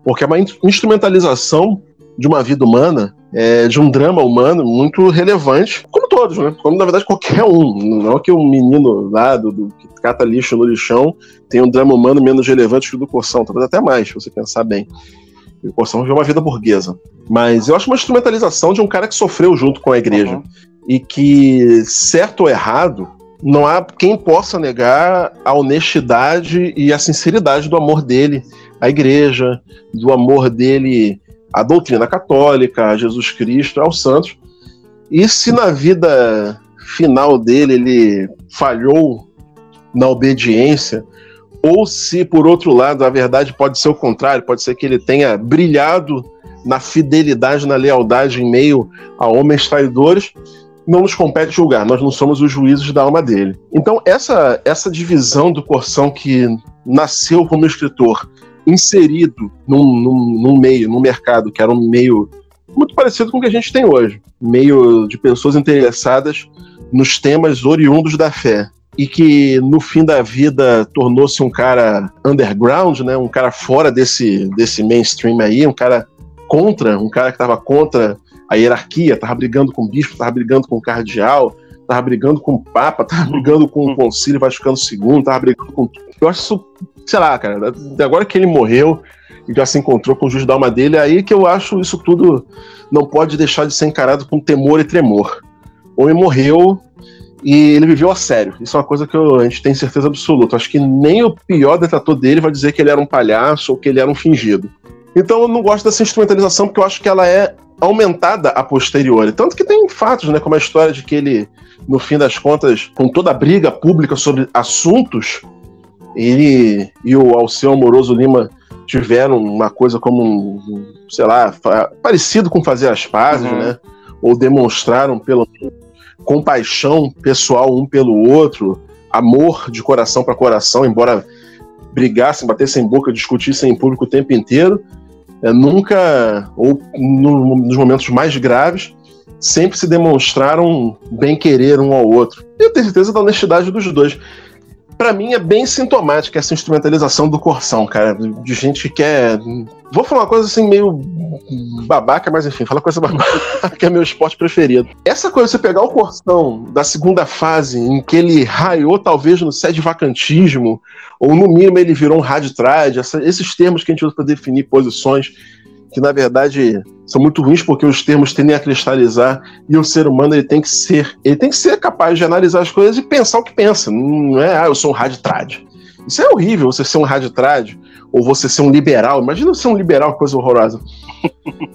Porque é uma instrumentalização de uma vida humana, é, de um drama humano muito relevante, como todos, né? Como na verdade qualquer um. Não é que um menino lá do, do que cata lixo no lixão tem um drama humano menos relevante que o do Corção, talvez até mais, se você pensar bem. O Corção viveu uma vida burguesa. Mas eu acho uma instrumentalização de um cara que sofreu junto com a igreja. Uhum. E que, certo ou errado, não há quem possa negar a honestidade e a sinceridade do amor dele à igreja, do amor dele à doutrina católica, a Jesus Cristo, aos santos. E se na vida final dele ele falhou na obediência, ou se por outro lado a verdade pode ser o contrário, pode ser que ele tenha brilhado na fidelidade, na lealdade em meio a homens traidores, não nos compete julgar, nós não somos os juízes da alma dele. Então, essa, essa divisão do Corção que nasceu como escritor, inserido num, num, num meio, num mercado que era um meio muito parecido com o que a gente tem hoje meio de pessoas interessadas nos temas oriundos da fé. E que no fim da vida tornou-se um cara underground, né? um cara fora desse, desse mainstream aí, um cara contra, um cara que estava contra a hierarquia, tava brigando com o bispo, tava brigando com o cardeal, tava brigando com o papa, tava brigando com o concílio Vaticano II, tava brigando com. Eu acho isso, sei lá, cara, agora que ele morreu e já se encontrou com o juiz da alma dele, é aí que eu acho isso tudo não pode deixar de ser encarado com temor e tremor. O homem morreu e ele viveu a sério. Isso é uma coisa que eu, a gente tem certeza absoluta. Acho que nem o pior detrator dele vai dizer que ele era um palhaço ou que ele era um fingido. Então eu não gosto dessa instrumentalização porque eu acho que ela é aumentada a posteriori. Tanto que tem fatos, né, como a história de que ele, no fim das contas, com toda a briga pública sobre assuntos, ele e o Alceu Amoroso Lima tiveram uma coisa como um, sei lá, parecido com fazer as pazes, uhum. né? Ou demonstraram pelo compaixão pessoal um pelo outro, amor de coração para coração, embora brigassem, batessem boca, discutissem em público o tempo inteiro, é, nunca, ou no, nos momentos mais graves, sempre se demonstraram bem querer um ao outro. Eu tenho certeza da honestidade dos dois para mim é bem sintomática essa instrumentalização do Corsão, cara. De gente que quer. Vou falar uma coisa assim meio babaca, mas enfim, fala coisa babaca, que é meu esporte preferido. Essa coisa, você pegar o Corsão da segunda fase, em que ele raiou talvez no sede vacantismo, ou no mínimo ele virou um raditrad, esses termos que a gente usa para definir posições que na verdade são muito ruins porque os termos tendem a cristalizar e o ser humano ele tem que ser, ele tem que ser capaz de analisar as coisas e pensar o que pensa. Não é, ah, eu sou um raditrad. Isso é horrível, você ser um raditrad ou você ser um liberal. Imagina ser um liberal, coisa horrorosa.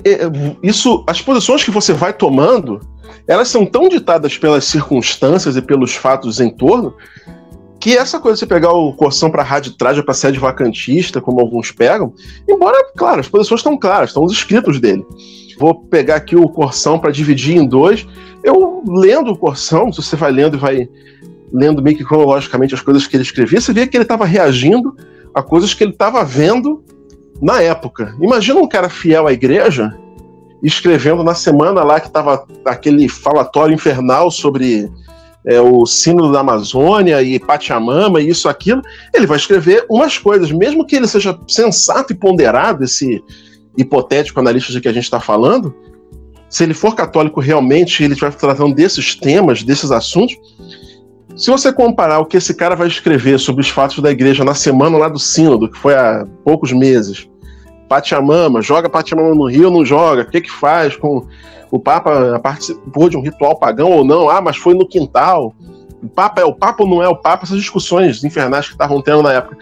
É, isso, as posições que você vai tomando, elas são tão ditadas pelas circunstâncias e pelos fatos em torno que essa coisa de você pegar o Corção para raditragem para sede vacantista, como alguns pegam, embora, claro, as posições estão claras, estão os escritos dele. Vou pegar aqui o Corção para dividir em dois. Eu lendo o Corção, se você vai lendo e vai lendo meio que cronologicamente as coisas que ele escrevia, você vê que ele estava reagindo a coisas que ele estava vendo na época. Imagina um cara fiel à igreja escrevendo na semana lá que estava aquele falatório infernal sobre é, o símbolo da Amazônia e Pachamama e isso, aquilo, ele vai escrever umas coisas, mesmo que ele seja sensato e ponderado, esse hipotético analista de que a gente está falando, se ele for católico realmente, ele vai tratando desses temas, desses assuntos. Se você comparar o que esse cara vai escrever sobre os fatos da igreja na semana lá do Sínodo, que foi há poucos meses, Pachamama, joga Pachamama no Rio ou não joga? O que que faz com o Papa participou de um ritual pagão ou não, ah, mas foi no quintal. O Papa é o Papa ou não é o Papa? Essas discussões infernais que estavam tendo na época.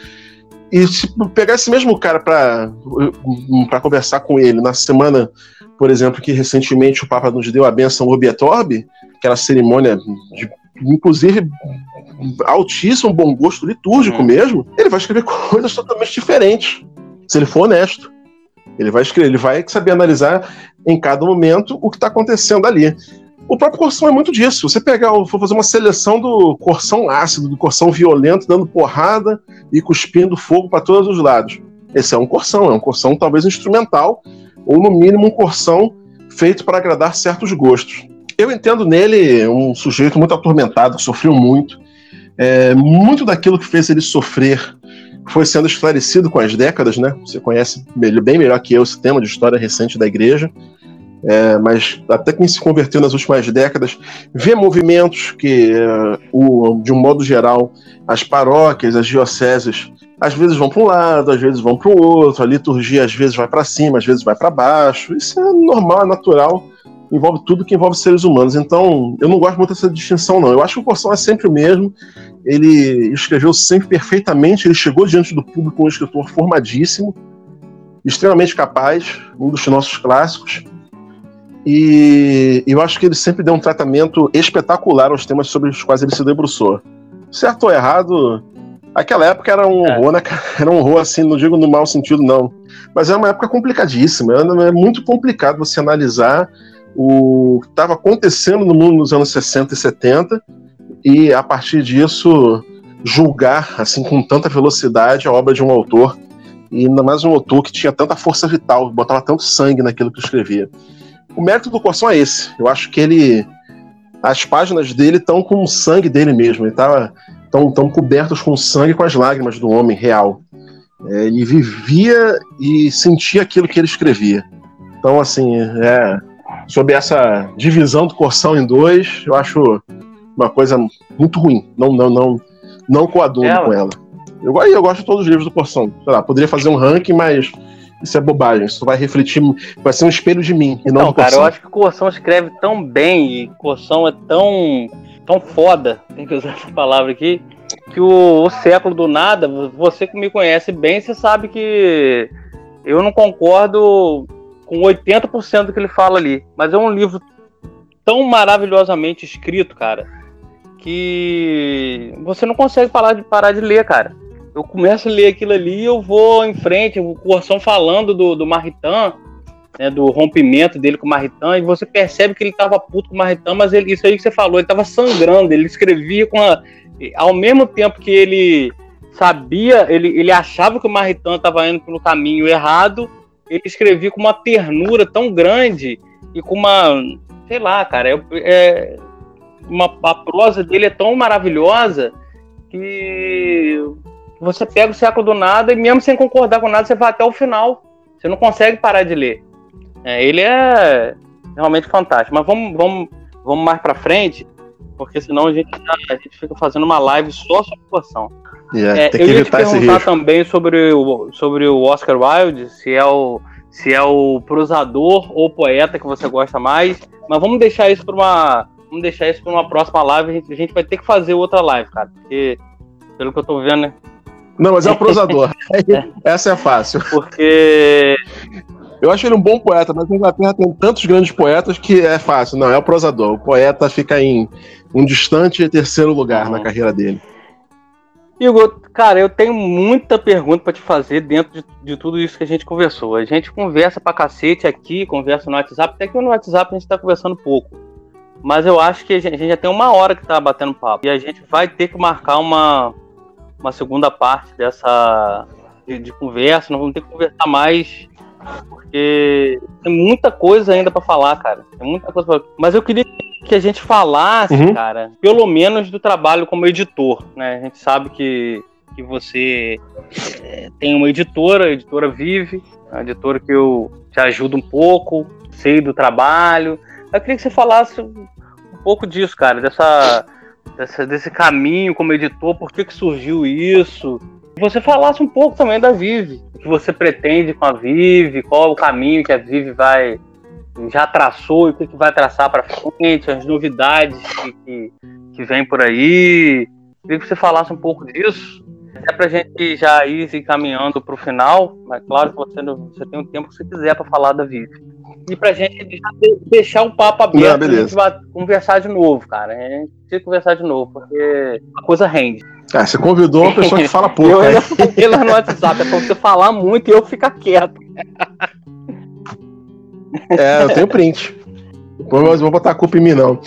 E se pegar esse mesmo cara para conversar com ele na semana, por exemplo, que recentemente o Papa nos deu a benção Urbi et Orbi, aquela cerimônia de, inclusive, altíssimo bom gosto litúrgico hum. mesmo, ele vai escrever coisas totalmente diferentes, se ele for honesto. Ele vai escrever, ele vai saber analisar em cada momento o que está acontecendo ali. O próprio Corsão é muito disso. Você pegar, for fazer uma seleção do Corsão ácido, do Corsão violento, dando porrada e cuspindo fogo para todos os lados. Esse é um Corsão, é um Corsão talvez instrumental, ou no mínimo um Corsão feito para agradar certos gostos. Eu entendo nele um sujeito muito atormentado, que sofreu muito. É, muito daquilo que fez ele sofrer foi sendo esclarecido com as décadas, né? Você conhece bem melhor que eu esse tema de história recente da igreja. É, mas até quem se converteu nas últimas décadas vê movimentos que, uh, o, de um modo geral, as paróquias, as dioceses, às vezes vão para um lado, às vezes vão para o outro, a liturgia às vezes vai para cima, às vezes vai para baixo. Isso é normal, é natural, envolve tudo que envolve seres humanos. Então, eu não gosto muito dessa distinção, não. Eu acho que o Corsão é sempre o mesmo, ele escreveu sempre perfeitamente, ele chegou diante do público um escritor formadíssimo, extremamente capaz, um dos nossos clássicos. E eu acho que ele sempre deu um tratamento espetacular aos temas sobre os quais ele se debruçou. Certo ou errado, aquela época era um é. horror, né? Era um horror, assim, não digo no mau sentido, não. Mas é uma época complicadíssima. É muito complicado você analisar o que estava acontecendo no mundo nos anos 60 e 70 e, a partir disso, julgar assim com tanta velocidade a obra de um autor e ainda mais um autor que tinha tanta força vital, botava tanto sangue naquilo que escrevia. O mérito do Corsão é esse. Eu acho que ele. As páginas dele estão com o sangue dele mesmo. Ele estão tão cobertos com o sangue e com as lágrimas do homem real. É, ele vivia e sentia aquilo que ele escrevia. Então, assim, é, sobre essa divisão do Corsão em dois, eu acho uma coisa muito ruim. Não, não, não, não coaduno ela. com ela. Eu, eu gosto de todos os livros do Corsão. Sei lá, poderia fazer um ranking, mas isso é bobagem. Isso vai refletir, vai ser um espelho de mim. E não, não cara, eu acho que o Corsão escreve tão bem e Corsão é tão, tão foda, tem que usar essa palavra aqui, que o, o século do nada, você que me conhece bem, você sabe que eu não concordo com 80% do que ele fala ali. Mas é um livro tão maravilhosamente escrito, cara, que você não consegue parar de, parar de ler, cara. Eu começo a ler aquilo ali eu vou em frente, o Corsão falando do, do Maritan, né, do rompimento dele com o Maritan, e você percebe que ele estava puto com o Maritan, mas ele, isso aí que você falou, ele estava sangrando, ele escrevia com a, ao mesmo tempo que ele sabia, ele, ele achava que o Maritan estava indo pelo caminho errado, ele escrevia com uma ternura tão grande e com uma, sei lá, cara, é, é uma, a prosa dele é tão maravilhosa que você pega o século do nada e mesmo sem concordar com nada, você vai até o final. Você não consegue parar de ler. É, ele é realmente fantástico. Mas vamos, vamos, vamos mais para frente, porque senão a gente, a gente fica fazendo uma live só sobre poção. Yeah, é, eu ia te perguntar também sobre o, sobre o Oscar Wilde, se é o, se é o prosador ou poeta que você gosta mais. Mas vamos deixar isso para uma, vamos deixar isso para uma próxima live. A gente, a gente vai ter que fazer outra live, cara, porque pelo que eu tô vendo, né? Não, mas é o prosador. Essa é fácil. Porque eu acho ele um bom poeta, mas a Inglaterra tem tantos grandes poetas que é fácil. Não, é o prosador. O poeta fica em um distante terceiro lugar uhum. na carreira dele. Igor, cara, eu tenho muita pergunta para te fazer dentro de, de, tudo isso que a gente conversou. A gente conversa pra cacete aqui, conversa no WhatsApp, até que no WhatsApp a gente tá conversando pouco. Mas eu acho que a gente, a gente já tem uma hora que tá batendo papo. E a gente vai ter que marcar uma, uma segunda parte dessa de, de conversa. Nós vamos ter que conversar mais porque tem muita coisa ainda para falar, cara. Tem muita coisa pra... Mas eu queria que a gente falasse, uhum. cara, pelo menos do trabalho como editor, né? A gente sabe que, que você é, tem uma editora, a editora Vive, a editora que eu te ajudo um pouco, sei do trabalho. Eu queria que você falasse um pouco disso, cara, dessa, dessa desse caminho como editor, por que, que surgiu isso, você falasse um pouco também da Vive, o que você pretende com a Vive, qual o caminho que a Vive vai já traçou e o que, vai traçar para frente, as novidades que, que, que vem por aí. Queria que você falasse um pouco disso, é para a gente já ir se encaminhando para o final, mas claro que você, você tem o tempo que você quiser para falar da Vive. E para a gente deixar o papo aberto, Não, a gente vai conversar de novo, cara. A gente precisa conversar de novo, porque a coisa rende. Você convidou uma pessoa que fala pouco. eu ainda fiquei lá no WhatsApp, é pra você falar muito e eu ficar quieto. é, eu tenho print. Depois vou botar a culpa em mim, não.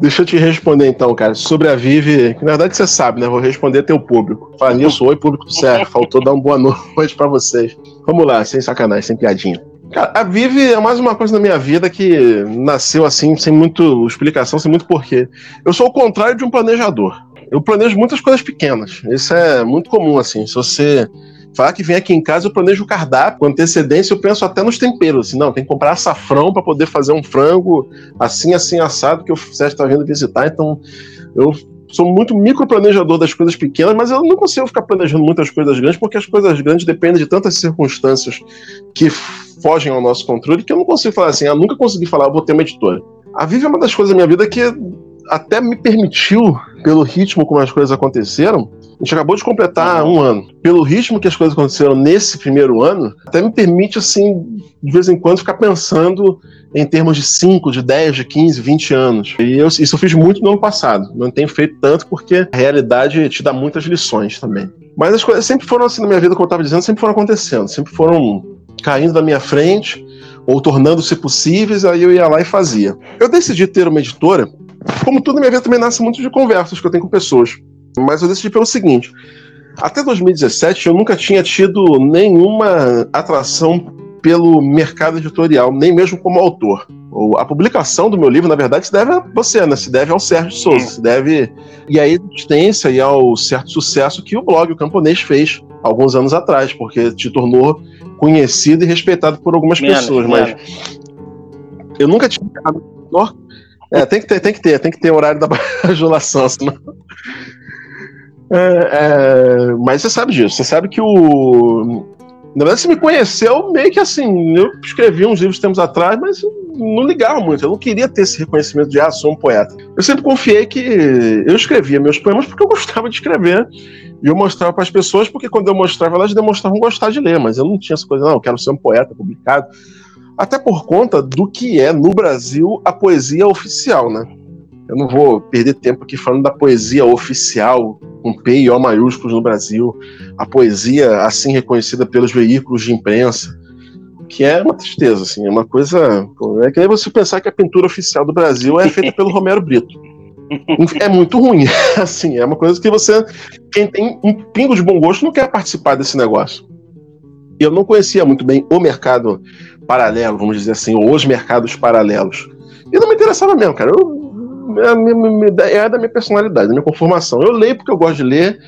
Deixa eu te responder então, cara. Sobre a Vive, que na verdade você sabe, né? Vou responder teu público. Fala nisso, oi, público do certo. Faltou dar uma boa noite para vocês. Vamos lá, sem sacanagem, sem piadinha. Cara, a Vive é mais uma coisa na minha vida que nasceu assim, sem muito explicação, sem muito porquê. Eu sou o contrário de um planejador eu planejo muitas coisas pequenas. Isso é muito comum, assim. Se você falar que vem aqui em casa, eu planejo o cardápio com antecedência, eu penso até nos temperos. Assim, não, tem que comprar açafrão para poder fazer um frango assim, assim, assado, que o Sérgio está vindo visitar. Então, eu sou muito microplanejador das coisas pequenas, mas eu não consigo ficar planejando muitas coisas grandes, porque as coisas grandes dependem de tantas circunstâncias que fogem ao nosso controle, que eu não consigo falar assim, eu nunca consegui falar, vou ter uma editora. A Vivi é uma das coisas da minha vida que até me permitiu, pelo ritmo como as coisas aconteceram, a gente acabou de completar um ano. Pelo ritmo que as coisas aconteceram nesse primeiro ano, até me permite, assim, de vez em quando, ficar pensando em termos de 5, de 10, de 15, 20 anos. E eu, isso eu fiz muito no ano passado. Não tenho feito tanto porque a realidade te dá muitas lições também. Mas as coisas sempre foram assim na minha vida, como eu estava dizendo, sempre foram acontecendo, sempre foram caindo da minha frente ou tornando-se possíveis, aí eu ia lá e fazia. Eu decidi ter uma editora como tudo na minha vida também nasce muito de conversas que eu tenho com pessoas. Mas eu decidi pelo seguinte: até 2017 eu nunca tinha tido nenhuma atração pelo mercado editorial, nem mesmo como autor. A publicação do meu livro, na verdade, se deve a você, né? Se deve ao Sérgio Souza, se deve e à existência e ao certo sucesso que o blog O Camponês fez alguns anos atrás, porque te tornou conhecido e respeitado por algumas menos, pessoas, menos. mas eu nunca tinha a menor é, tem que ter, tem que ter, tem que ter horário da bajulação, senão. É, é, mas você sabe disso, você sabe que o. Na verdade, você me conheceu meio que assim. Eu escrevi uns livros tempos atrás, mas não ligava muito. Eu não queria ter esse reconhecimento de, ah, sou um poeta. Eu sempre confiei que eu escrevia meus poemas porque eu gostava de escrever. E eu mostrava para as pessoas, porque quando eu mostrava, elas demonstravam gostar de ler, mas eu não tinha essa coisa, não, eu quero ser um poeta publicado até por conta do que é no Brasil a poesia oficial, né? Eu não vou perder tempo aqui falando da poesia oficial, com P e O maiúsculos no Brasil, a poesia assim reconhecida pelos veículos de imprensa. que é uma tristeza, assim, é uma coisa. É que nem você pensar que a pintura oficial do Brasil é feita pelo Romero Brito. É muito ruim, assim, é uma coisa que você. Quem tem um pingo de bom gosto não quer participar desse negócio. Eu não conhecia muito bem o mercado paralelo, vamos dizer assim, ou os mercados paralelos. E não me interessava mesmo, cara. Eu, é, é da minha personalidade, da minha conformação. Eu leio porque eu gosto de ler,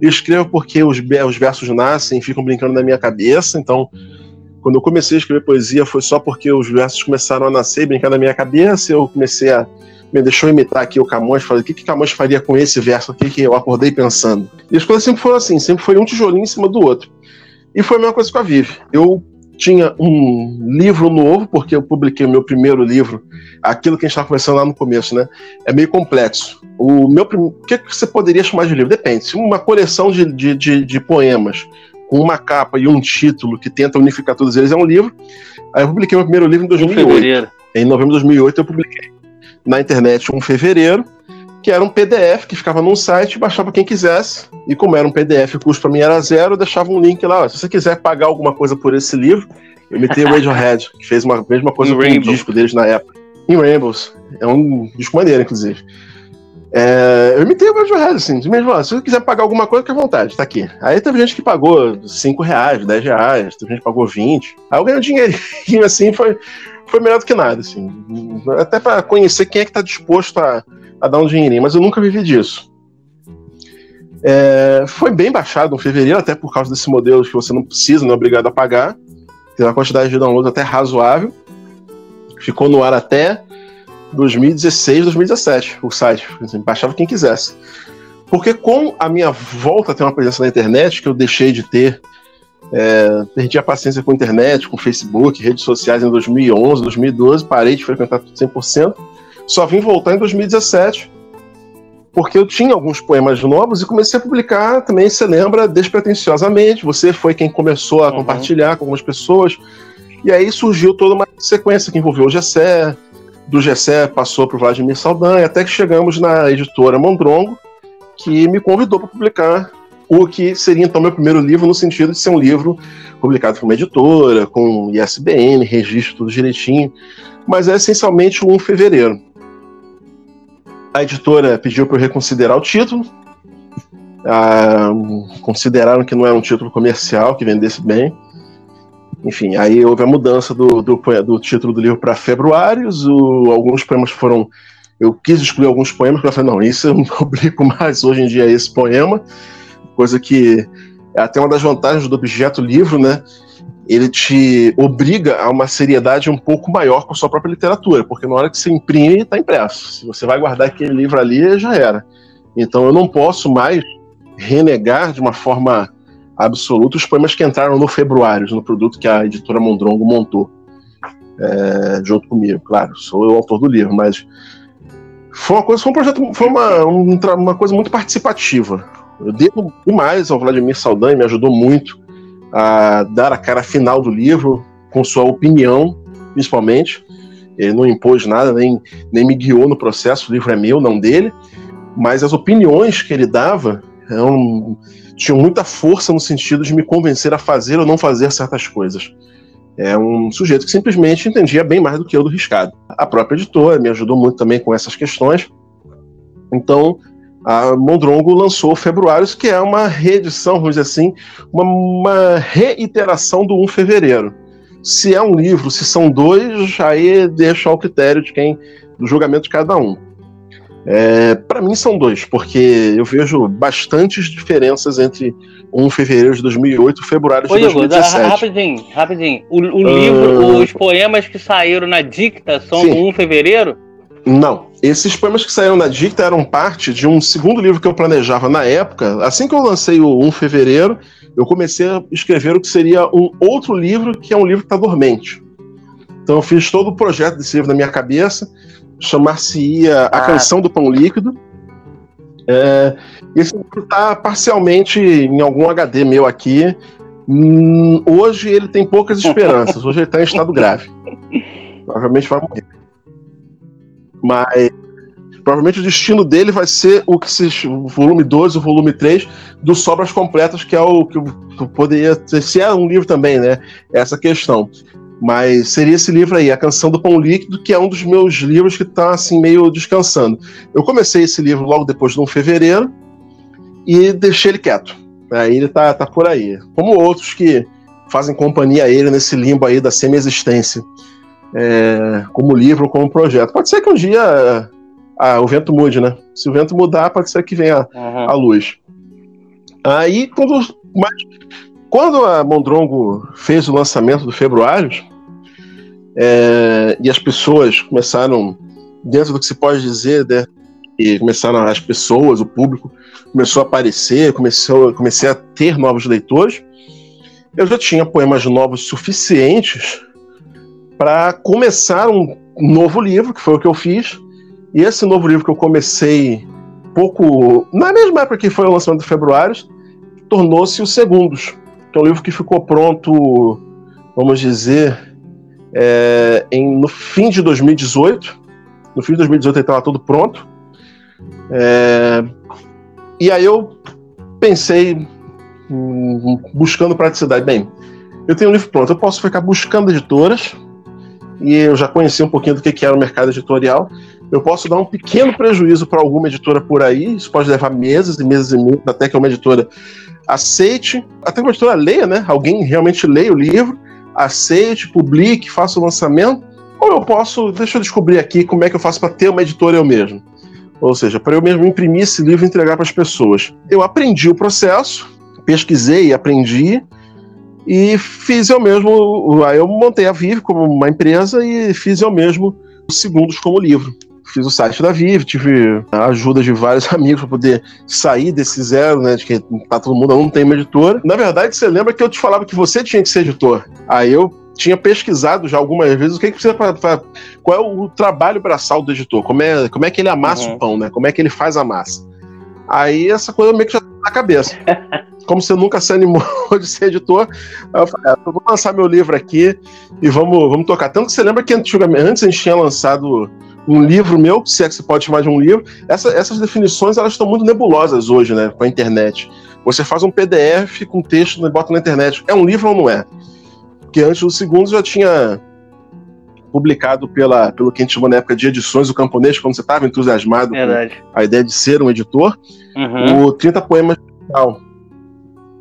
eu escrevo porque os, os versos nascem e ficam brincando na minha cabeça, então quando eu comecei a escrever poesia foi só porque os versos começaram a nascer brincar na minha cabeça. Eu comecei a. Me deixou imitar aqui o Camões, falei: o que, que Camões faria com esse verso aqui que eu acordei pensando? E as coisas sempre foram assim, sempre foi um tijolinho em cima do outro. E foi a mesma coisa com a Vive. Eu tinha um livro novo, porque eu publiquei o meu primeiro livro, aquilo que a gente estava conversando lá no começo, né? É meio complexo. O meu prim... O que, você poderia chamar de livro? Depende. Uma coleção de, de, de, de poemas com uma capa e um título que tenta unificar todos eles, é um livro. Aí eu publiquei meu primeiro livro em 2008. Em novembro de 2008 eu publiquei na internet um fevereiro, que era um PDF que ficava num site, baixava quem quisesse. E como era um PDF, o custo para mim era zero, eu deixava um link lá. Ó, se você quiser pagar alguma coisa por esse livro, eu meti o Radiohead, que fez uma mesma coisa com o disco deles na época. Em Rainbows. É um disco maneiro, inclusive. É, eu imitei o Radiohead, assim, de mesmo, se você quiser pagar alguma coisa, fica à vontade, tá aqui. Aí teve gente que pagou 5 reais, 10 reais, teve gente que pagou 20. Aí eu ganhei um dinheirinho, assim, foi, foi melhor do que nada, assim. Até para conhecer quem é que tá disposto a, a dar um dinheirinho, mas eu nunca vivi disso. É, foi bem baixado no fevereiro, até por causa desse modelo que você não precisa, não é obrigado a pagar. Tem uma quantidade de downloads até razoável. Ficou no ar até 2016, 2017, o site. Assim, baixava quem quisesse. Porque com a minha volta a ter uma presença na internet, que eu deixei de ter, é, perdi a paciência com a internet, com Facebook, redes sociais em 2011, 2012, parei de frequentar tudo 100%, só vim voltar em 2017, porque eu tinha alguns poemas novos e comecei a publicar também, você lembra, despretensiosamente, você foi quem começou a uhum. compartilhar com algumas pessoas, e aí surgiu toda uma sequência que envolveu o Gessé, do Gessé passou para o Vladimir Saldanha, até que chegamos na editora Mondrongo, que me convidou para publicar o que seria então meu primeiro livro, no sentido de ser um livro publicado por uma editora, com ISBN, registro tudo direitinho, mas é essencialmente o 1 de fevereiro. A editora pediu para eu reconsiderar o título, ah, consideraram que não era um título comercial, que vendesse bem, enfim, aí houve a mudança do, do, do título do livro para Februários, o, alguns poemas foram. Eu quis excluir alguns poemas, porque eu falei, não, isso eu não publico mais hoje em dia esse poema, coisa que é até uma das vantagens do objeto livro, né? Ele te obriga a uma seriedade um pouco maior com a sua própria literatura, porque na hora que você imprime, está impresso. Se você vai guardar aquele livro ali, já era. Então eu não posso mais renegar de uma forma absoluto os poemas que entraram no Februário, no produto que a editora Mondrongo montou, é, junto comigo, claro, sou o autor do livro, mas foi uma coisa, foi um projeto, foi uma, um, uma coisa muito participativa. Eu devo demais ao Vladimir Saldanha, me ajudou muito a dar a cara final do livro, com sua opinião, principalmente. Ele não impôs nada, nem, nem me guiou no processo, o livro é meu, não dele, mas as opiniões que ele dava eram tinham muita força no sentido de me convencer a fazer ou não fazer certas coisas. É um sujeito que simplesmente entendia bem mais do que eu do riscado. A própria editora me ajudou muito também com essas questões. Então, a Mondrongo lançou Februários, que é uma reedição, vamos dizer assim, uma, uma reiteração do 1 Fevereiro. Se é um livro, se são dois, aí deixa ao critério de quem, do julgamento de cada um. É, para mim são dois, porque eu vejo bastantes diferenças entre 1 fevereiro de 2008 e fevereiro de Ô, 2017. Igor, rapidinho, rapidinho. O, o uh... livro, os poemas que saíram na Dicta são Sim. do 1 fevereiro? Não. Esses poemas que saíram na Dicta eram parte de um segundo livro que eu planejava na época. Assim que eu lancei o 1 fevereiro, eu comecei a escrever o que seria um outro livro, que é um livro que está dormente. Então eu fiz todo o projeto desse livro na minha cabeça chamar-se-ia A ah. Canção do Pão Líquido. É, esse livro está parcialmente em algum HD meu aqui. Hum, hoje ele tem poucas esperanças. Hoje ele está em estado grave. Provavelmente vai morrer. Mas provavelmente o destino dele vai ser o que se, o volume 2, o volume 3 dos Sobras Completas, que é o que, poderia ser, se é um livro também, né? Essa questão. Mas seria esse livro aí, A Canção do Pão Líquido, que é um dos meus livros que está assim meio descansando. Eu comecei esse livro logo depois de um fevereiro e deixei ele quieto. Aí ele tá, tá por aí. Como outros que fazem companhia a ele nesse limbo aí da semi-existência. É, como livro, como projeto. Pode ser que um dia ah, o vento mude, né? Se o vento mudar, pode ser que venha uhum. a luz. Aí, quando, mas, quando a Mondrongo fez o lançamento do Februário, é, e as pessoas começaram, dentro do que se pode dizer, né, e começaram as pessoas, o público começou a aparecer, começou, comecei a ter novos leitores, eu já tinha poemas novos suficientes para começar um novo livro, que foi o que eu fiz. E esse novo livro que eu comecei pouco na mesma época que foi o lançamento de Februário, tornou-se o Segundos, que é um livro que ficou pronto, vamos dizer, é, em, no fim de 2018. No fim de 2018 ele estava tudo pronto. É, e aí eu pensei, hum, buscando praticidade. Bem, eu tenho um livro pronto, eu posso ficar buscando editoras, e eu já conheci um pouquinho do que era o mercado editorial. Eu posso dar um pequeno prejuízo para alguma editora por aí, isso pode levar meses e meses e meses, até que uma editora aceite, até que uma editora leia, né? Alguém realmente leia o livro, aceite, publique, faça o lançamento. Ou eu posso, deixa eu descobrir aqui como é que eu faço para ter uma editora eu mesmo. Ou seja, para eu mesmo imprimir esse livro e entregar para as pessoas. Eu aprendi o processo, pesquisei, aprendi e fiz eu mesmo. Aí eu montei a Vive como uma empresa e fiz eu mesmo os segundos como livro. Fiz o site da Vive, tive a ajuda de vários amigos para poder sair desse zero, né? De que tá todo mundo não tem uma editora. Na verdade, você lembra que eu te falava que você tinha que ser editor. Aí eu tinha pesquisado já algumas vezes o que, que precisa para qual é o trabalho braçal do editor, como é, como é que ele amassa uhum. o pão, né? Como é que ele faz a massa. Aí essa coisa meio que já tá na cabeça. Como você nunca se animou de ser editor, eu falei, ah, eu vou lançar meu livro aqui e vamos, vamos tocar. Tanto que você lembra que antes a gente tinha lançado um livro meu, se é que você pode chamar de um livro, essa, essas definições elas estão muito nebulosas hoje, né, com a internet. Você faz um PDF com texto e bota na internet. É um livro ou não é? Porque antes do segundo já tinha publicado pela, pelo que a gente chamou na época de edições do camponês, quando você estava entusiasmado Verdade. com a ideia de ser um editor, uhum. o 30 Poemas Digital.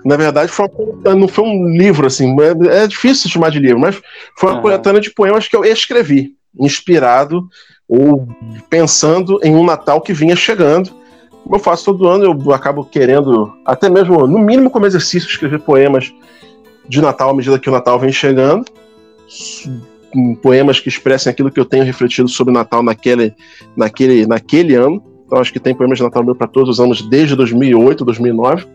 Na verdade, foi uma, não foi um livro, assim, é, é difícil chamar de livro, mas foi uma uhum. coletânea de poemas que eu escrevi, inspirado ou pensando em um Natal que vinha chegando. Como eu faço todo ano, eu acabo querendo, até mesmo, no mínimo como exercício, escrever poemas de Natal à medida que o Natal vem chegando. Poemas que expressem aquilo que eu tenho refletido sobre o Natal naquele, naquele, naquele ano. Então acho que tem poemas de Natal meu para todos os anos, desde 2008, 2009.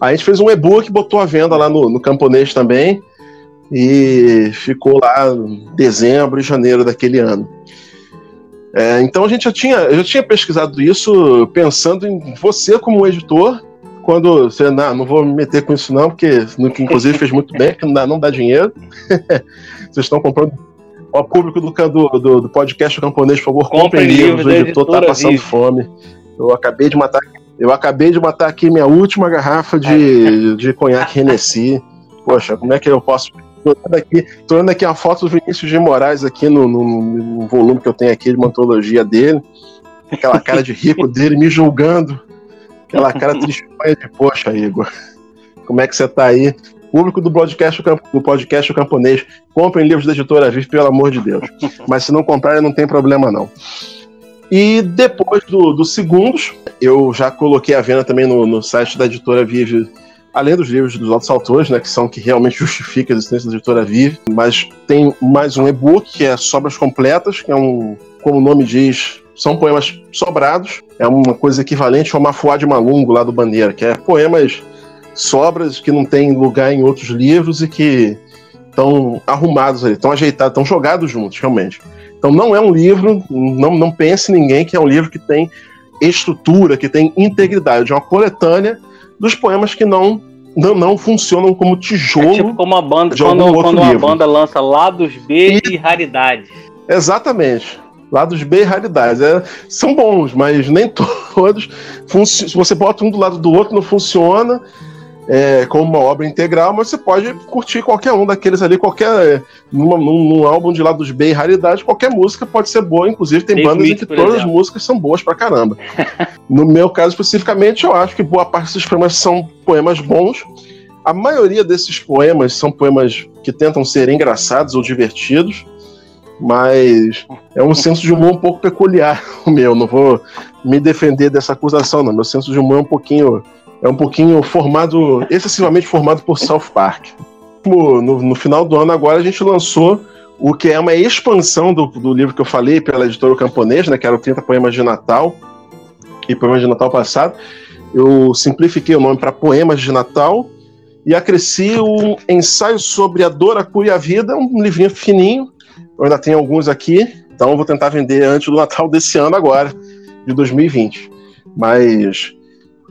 A gente fez um e-book, botou à venda lá no, no Camponês também, e ficou lá em dezembro e janeiro daquele ano. É, então a gente já tinha, eu já tinha pesquisado isso pensando em você como editor quando você, não, não vou me meter com isso não, porque inclusive fez muito bem, que não dá, não dá dinheiro. Vocês estão comprando. O público do, do, do podcast camponês, por favor, comprem livros, o editor tá passando vive. fome. Eu acabei de matar. Eu acabei de matar aqui minha última garrafa de, de conhaque Hennessy. Poxa, como é que eu posso Tô olhando aqui, tô olhando aqui a foto do Vinícius de Moraes aqui no, no, no, volume que eu tenho aqui de uma antologia dele. Aquela cara de rico dele me julgando. Aquela cara tristonha de, poxa, Igor, como é que você tá aí? Público do podcast, do podcast o Camponês, comprem livros da editora Vive, pelo amor de Deus. Mas se não comprarem, não tem problema não. E depois do, do Segundos, eu já coloquei a venda também no, no site da editora Vive, além dos livros dos outros autores, né, que são que realmente justificam a existência da editora Vive. Mas tem mais um e-book, que é Sobras Completas, que é um, como o nome diz, são poemas sobrados, é uma coisa equivalente ao Mafuá de Malungo lá do Bandeira, que é poemas sobras que não tem lugar em outros livros e que estão arrumados ali, estão ajeitados, estão jogados juntos, realmente. Então não é um livro, não, não pense ninguém que é um livro que tem estrutura, que tem integridade, é uma coletânea dos poemas que não não, não funcionam como tijolo. É tipo como a banda, quando, quando uma banda lança lados B e, e raridades. Exatamente. Lados B e raridades. É, são bons, mas nem todos. Se você bota um do lado do outro, não funciona. É, como uma obra integral, mas você pode curtir qualquer um daqueles ali, qualquer. Numa, num, num, álbum de lados B e raridade, qualquer música pode ser boa, inclusive tem bandas em que todas exemplo. as músicas são boas pra caramba. no meu caso especificamente, eu acho que boa parte desses poemas são poemas bons. A maioria desses poemas são poemas que tentam ser engraçados ou divertidos, mas é um senso de humor um pouco peculiar o meu. Não vou me defender dessa acusação, não. Meu senso de humor é um pouquinho é um pouquinho formado, excessivamente formado por South Park. No, no, final do ano agora a gente lançou o que é uma expansão do, do livro que eu falei pela editora Camponês, né, que era o 30 Poemas de Natal e Poemas de Natal passado. Eu simplifiquei o nome para Poemas de Natal e acresci um ensaio sobre a dor, a cura e a vida, um livrinho fininho. Eu ainda tenho alguns aqui, então vou tentar vender antes do Natal desse ano agora, de 2020. Mas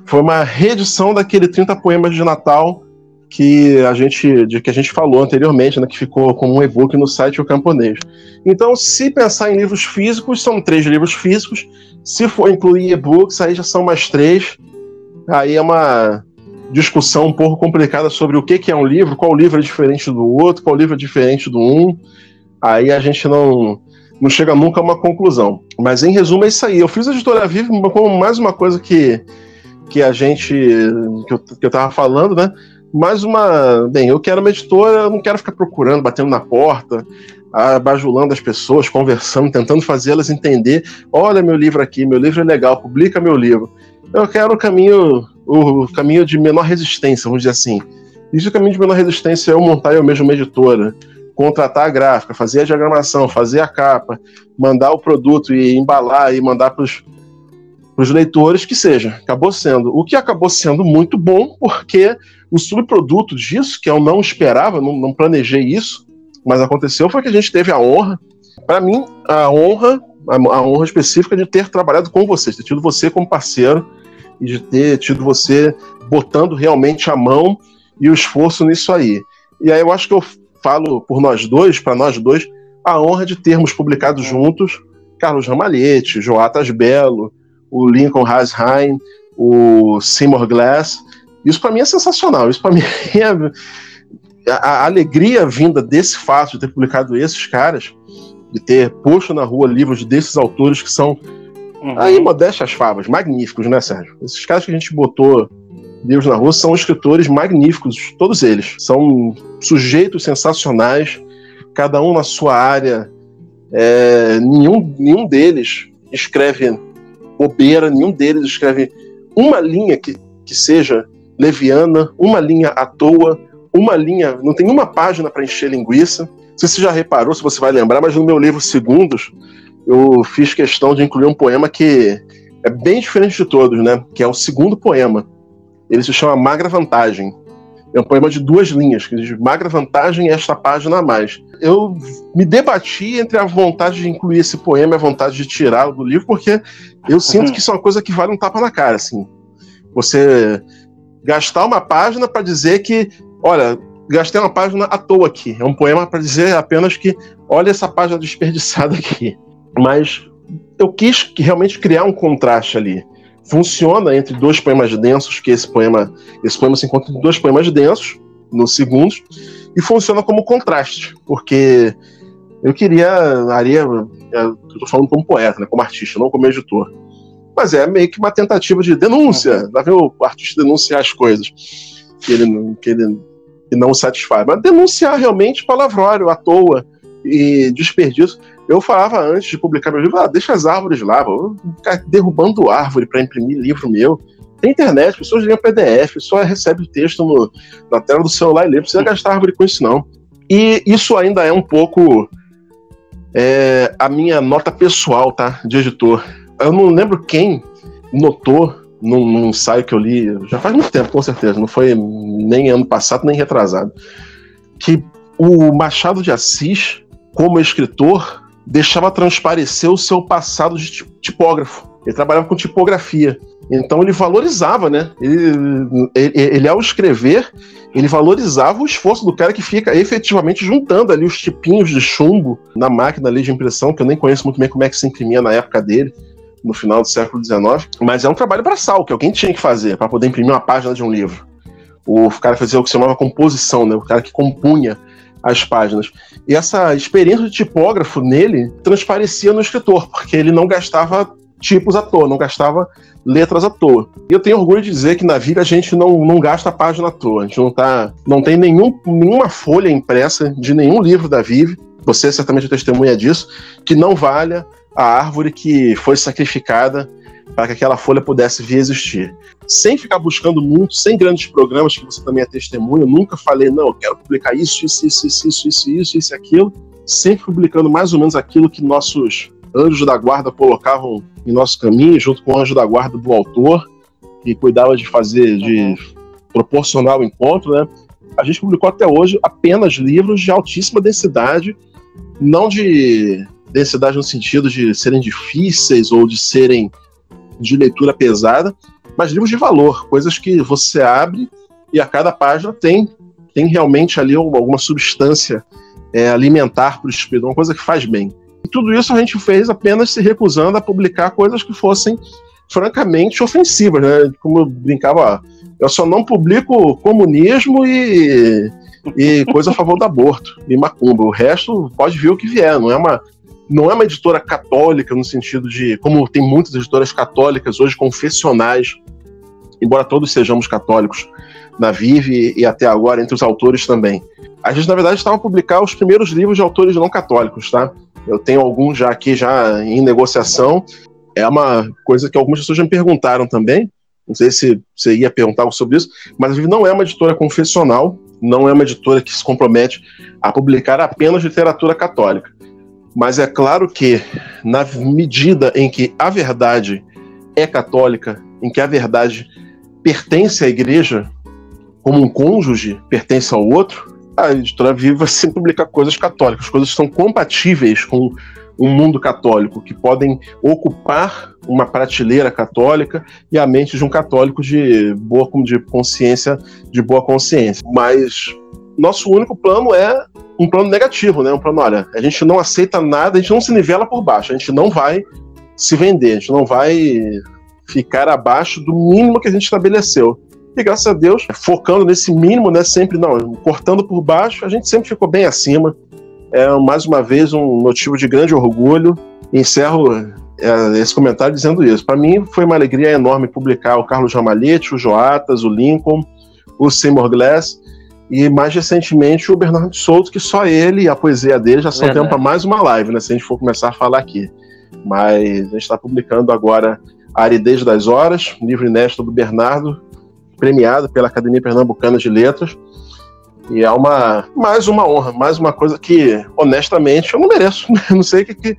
foi uma reedição daquele 30 poemas de Natal que a gente, de que a gente falou anteriormente, né, que ficou como um e-book no site O Camponês. Então, se pensar em livros físicos, são três livros físicos. Se for incluir e-books, aí já são mais três. Aí é uma discussão um pouco complicada sobre o que, que é um livro, qual livro é diferente do outro, qual livro é diferente do um. Aí a gente não, não chega nunca a uma conclusão. Mas em resumo é isso aí. Eu fiz a editora Viva como mais uma coisa que que a gente. que eu, que eu tava falando, né? Mais uma. Bem, eu quero uma editora, eu não quero ficar procurando, batendo na porta, abajulando as pessoas, conversando, tentando fazê-las entender: olha meu livro aqui, meu livro é legal, publica meu livro. Eu quero o caminho, o caminho de menor resistência, vamos dizer assim. E o caminho de menor resistência é eu montar eu mesmo uma editora, contratar a gráfica, fazer a diagramação, fazer a capa, mandar o produto e embalar e mandar para os para os leitores que seja. Acabou sendo. O que acabou sendo muito bom, porque o subproduto disso, que eu não esperava, não, não planejei isso, mas aconteceu, foi que a gente teve a honra, para mim, a honra, a, a, honra específica de ter trabalhado com você, de ter tido você como parceiro e de ter tido você botando realmente a mão e o esforço nisso aí. E aí eu acho que eu falo por nós dois, para nós dois, a honra de termos publicado juntos Carlos Ramalhete, Joatas Belo, o Lincoln Hasheim, o Seymour Glass. Isso para mim é sensacional. Isso para mim é a, a, alegria vinda desse fato de ter publicado esses caras, de ter posto na rua livros desses autores que são uhum. aí modestas favas, magníficos, né, Sérgio? Esses caras que a gente botou livros na rua são escritores magníficos, todos eles. São sujeitos sensacionais, cada um na sua área. É, nenhum, nenhum deles escreve bobeira, nenhum deles escreve uma linha que, que seja leviana, uma linha à toa, uma linha, não tem uma página para encher linguiça. Não sei se você já reparou, se você vai lembrar, mas no meu livro Segundos, eu fiz questão de incluir um poema que é bem diferente de todos, né? Que é o segundo poema. Ele se chama Magra Vantagem. É um poema de duas linhas, que diz magra vantagem e esta página a mais. Eu me debati entre a vontade de incluir esse poema e a vontade de tirá-lo do livro, porque eu sinto uhum. que isso é uma coisa que vale um tapa na cara, assim. Você gastar uma página para dizer que, olha, gastei uma página à toa aqui. É um poema para dizer apenas que, olha essa página desperdiçada aqui. Mas eu quis realmente criar um contraste ali funciona entre dois poemas densos, que esse poema, esse poema se encontra em dois poemas densos, nos segundos, e funciona como contraste, porque eu queria, aria, eu tô falando como poeta, né, como artista, não como editor. Mas é meio que uma tentativa de denúncia, dá ver o artista denunciar as coisas que ele, que ele que não satisfaz, mas denunciar realmente palavrório à toa e desperdício. Eu falava antes de publicar meu livro, ah, deixa as árvores lá, vou ficar derrubando árvore para imprimir livro meu. Tem internet, pessoas lêem PDF, só recebe o texto no, na tela do celular e lê, não precisa gastar árvore com isso não. E isso ainda é um pouco é, a minha nota pessoal, tá, de editor. Eu não lembro quem notou num, num ensaio que eu li, já faz muito tempo, com certeza, não foi nem ano passado, nem retrasado, que o Machado de Assis, como escritor, deixava transparecer o seu passado de tipógrafo. Ele trabalhava com tipografia. Então ele valorizava, né? Ele, ele, ele, ao escrever, ele valorizava o esforço do cara que fica efetivamente juntando ali os tipinhos de chumbo na máquina ali de impressão, que eu nem conheço muito bem como é que se imprimia na época dele, no final do século XIX. Mas é um trabalho braçal, que alguém tinha que fazer para poder imprimir uma página de um livro. o cara fazia o que se chamava composição, né? O cara que compunha as páginas. E essa experiência de tipógrafo nele transparecia no escritor, porque ele não gastava tipos à toa, não gastava letras à toa. E eu tenho orgulho de dizer que na vida a gente não, não gasta página à toa. A gente não, tá, não tem nenhum, nenhuma folha impressa de nenhum livro da Vive, você certamente é testemunha disso, que não valha a árvore que foi sacrificada para que aquela folha pudesse vir existir. Sem ficar buscando muito, sem grandes programas, que você também é testemunha, eu nunca falei, não, eu quero publicar isso, isso, isso, isso, isso, isso, isso, isso, aquilo. Sempre publicando mais ou menos aquilo que nossos anjos da guarda colocavam em nosso caminho, junto com o anjo da guarda do autor, que cuidava de fazer, de uhum. proporcionar o encontro, né? A gente publicou até hoje apenas livros de altíssima densidade, não de densidade no sentido de serem difíceis ou de serem de leitura pesada, mas livros de valor, coisas que você abre e a cada página tem, tem realmente ali alguma substância é, alimentar para o espírito, uma coisa que faz bem. E tudo isso a gente fez apenas se recusando a publicar coisas que fossem francamente ofensivas, né? Como eu brincava, ó, eu só não publico comunismo e, e coisa a favor do aborto e macumba. O resto pode vir o que vier, não é uma não é uma editora católica no sentido de como tem muitas editoras católicas hoje confessionais, embora todos sejamos católicos na Vive e até agora entre os autores também. A gente na verdade estava a publicar os primeiros livros de autores não católicos, tá? Eu tenho alguns já aqui já em negociação. É uma coisa que algumas pessoas já me perguntaram também. Não sei se você ia perguntar algo sobre isso, mas a não é uma editora confessional, não é uma editora que se compromete a publicar apenas literatura católica. Mas é claro que, na medida em que a verdade é católica, em que a verdade pertence à igreja, como um cônjuge pertence ao outro, a editora Viva sempre publica coisas católicas, coisas que são compatíveis com um mundo católico, que podem ocupar uma prateleira católica e a mente de um católico de boa de consciência, de boa consciência. Mas nosso único plano é um plano negativo, né? Um plano, olha, a gente não aceita nada, a gente não se nivela por baixo, a gente não vai se vender, a gente não vai ficar abaixo do mínimo que a gente estabeleceu. E graças a Deus, focando nesse mínimo, né, sempre não, cortando por baixo, a gente sempre ficou bem acima. É mais uma vez um motivo de grande orgulho. Encerro é, esse comentário dizendo isso. Para mim foi uma alegria enorme publicar o Carlos Ramalhete, o Joatas, o Lincoln, o Seymour Glass e mais recentemente o Bernardo Souto, que só ele e a poesia dele já são tempo para mais uma live, né? Se a gente for começar a falar aqui. Mas a gente está publicando agora A Aridez das Horas, livro inédito do Bernardo, premiado pela Academia Pernambucana de Letras. E é uma mais uma honra, mais uma coisa que, honestamente, eu não mereço. Eu não sei que, que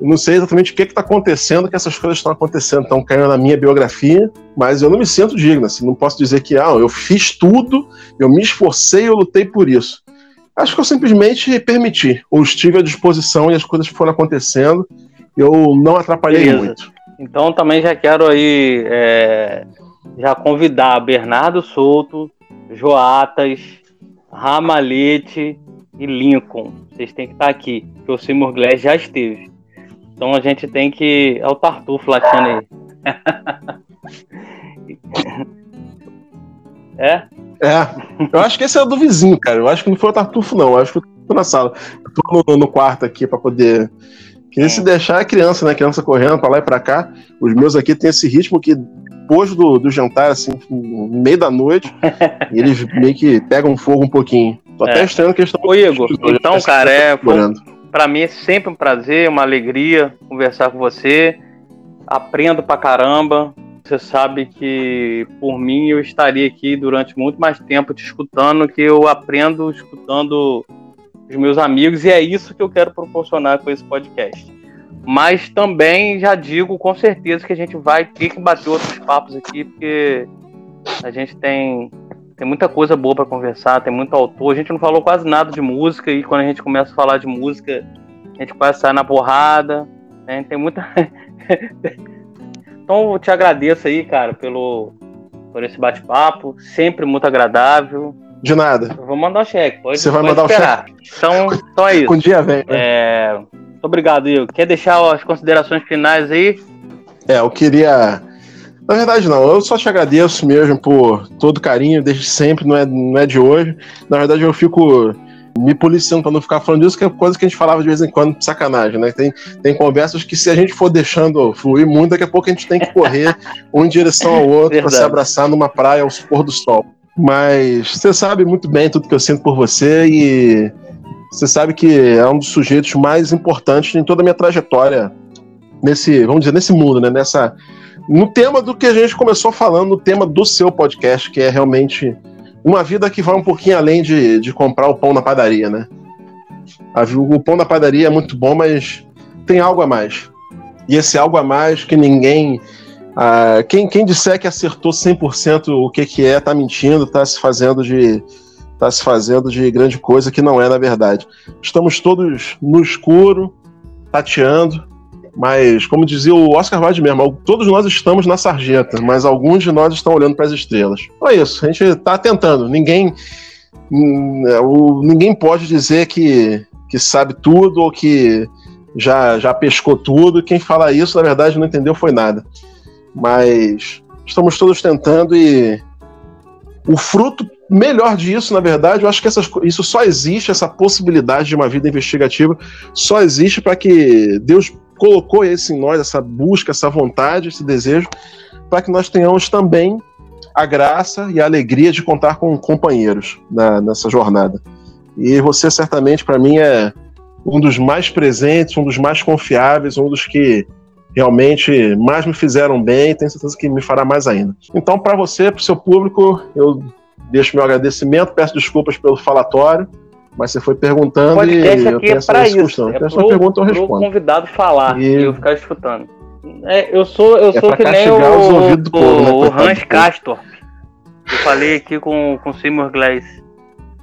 não sei exatamente o que está acontecendo, que essas coisas estão acontecendo, estão caindo na minha biografia, mas eu não me sinto digno. Assim, não posso dizer que ah, eu fiz tudo, eu me esforcei, eu lutei por isso. Acho que eu simplesmente permiti, ou estive à disposição e as coisas foram acontecendo. Eu não atrapalhei Beleza. muito. Então também já quero aí é, já convidar Bernardo Souto, Joatas, Ramalete e Lincoln. Vocês têm que estar aqui, porque o Seymour Glass já esteve. Então a gente tem que. É o Tartufo latindo aí. é? É. Eu acho que esse é do vizinho, cara. Eu acho que não foi o Tartufo, não. Eu acho que eu tô na sala. Eu tô no, no quarto aqui para poder. Que é. se deixar a criança, né? Criança correndo para lá e para cá. Os meus aqui tem esse ritmo que depois do, do jantar, assim, no meio da noite, eles meio que pegam fogo um pouquinho. Tô é. até estranhando que eles estão. Ô, Igor, então, cara, é. Para mim é sempre um prazer, uma alegria conversar com você. Aprendo pra caramba. Você sabe que por mim eu estaria aqui durante muito mais tempo te escutando, que eu aprendo escutando os meus amigos e é isso que eu quero proporcionar com esse podcast. Mas também já digo com certeza que a gente vai ter que bater outros papos aqui, porque a gente tem, tem muita coisa boa para conversar, tem muito autor. A gente não falou quase nada de música, e quando a gente começa a falar de música, a gente quase sai na porrada. Né? Tem muita. então eu te agradeço aí, cara, pelo, por esse bate-papo. Sempre muito agradável. De nada. Eu vou mandar o cheque. Pode, Você vai mandar esperar. o cheque? Então, então é isso. Um dia vem. Né? É, muito obrigado, Igor. Quer deixar as considerações finais aí? É, eu queria Na verdade, não. Eu só te agradeço mesmo por todo carinho, desde sempre, não é, não é de hoje. Na verdade, eu fico me policiando para não ficar falando disso, que é coisa que a gente falava de vez em quando, sacanagem, né? Tem, tem conversas que se a gente for deixando fluir muito, daqui a pouco a gente tem que correr um em direção ao outro para se abraçar numa praia ao pôr do sol. Mas você sabe muito bem tudo que eu sinto por você e você sabe que é um dos sujeitos mais importantes em toda a minha trajetória nesse, vamos dizer, nesse mundo, né? Nessa, no tema do que a gente começou falando, no tema do seu podcast, que é realmente uma vida que vai um pouquinho além de, de comprar o pão na padaria, né? O pão na padaria é muito bom, mas tem algo a mais. E esse algo a mais que ninguém ah, quem, quem disser que acertou 100% o que, que é, tá mentindo, tá se fazendo de tá se fazendo de grande coisa que não é na verdade. Estamos todos no escuro, tateando, mas como dizia o Oscar Wilde mesmo, todos nós estamos na sarjeta, mas alguns de nós estão olhando para as estrelas. É isso, a gente está tentando. Ninguém hum, ninguém pode dizer que, que sabe tudo ou que já, já pescou tudo. Quem fala isso, na verdade, não entendeu foi nada. Mas estamos todos tentando e o fruto melhor disso, na verdade, eu acho que essas, isso só existe, essa possibilidade de uma vida investigativa, só existe para que Deus colocou isso em nós, essa busca, essa vontade, esse desejo, para que nós tenhamos também a graça e a alegria de contar com companheiros na, nessa jornada. E você, certamente, para mim, é um dos mais presentes, um dos mais confiáveis, um dos que realmente mais me fizeram bem e tenho certeza que me fará mais ainda. Então, para você, para o seu público, eu deixo meu agradecimento, peço desculpas pelo falatório, mas você foi perguntando o podcast e aqui é para isso. É pro, pergunta, eu respondo. convidado falar e... e eu ficar escutando. É, eu sou, eu é sou que nem o, o, povo, né? o Hans Castor. Eu falei aqui com, com o Seymour Glass.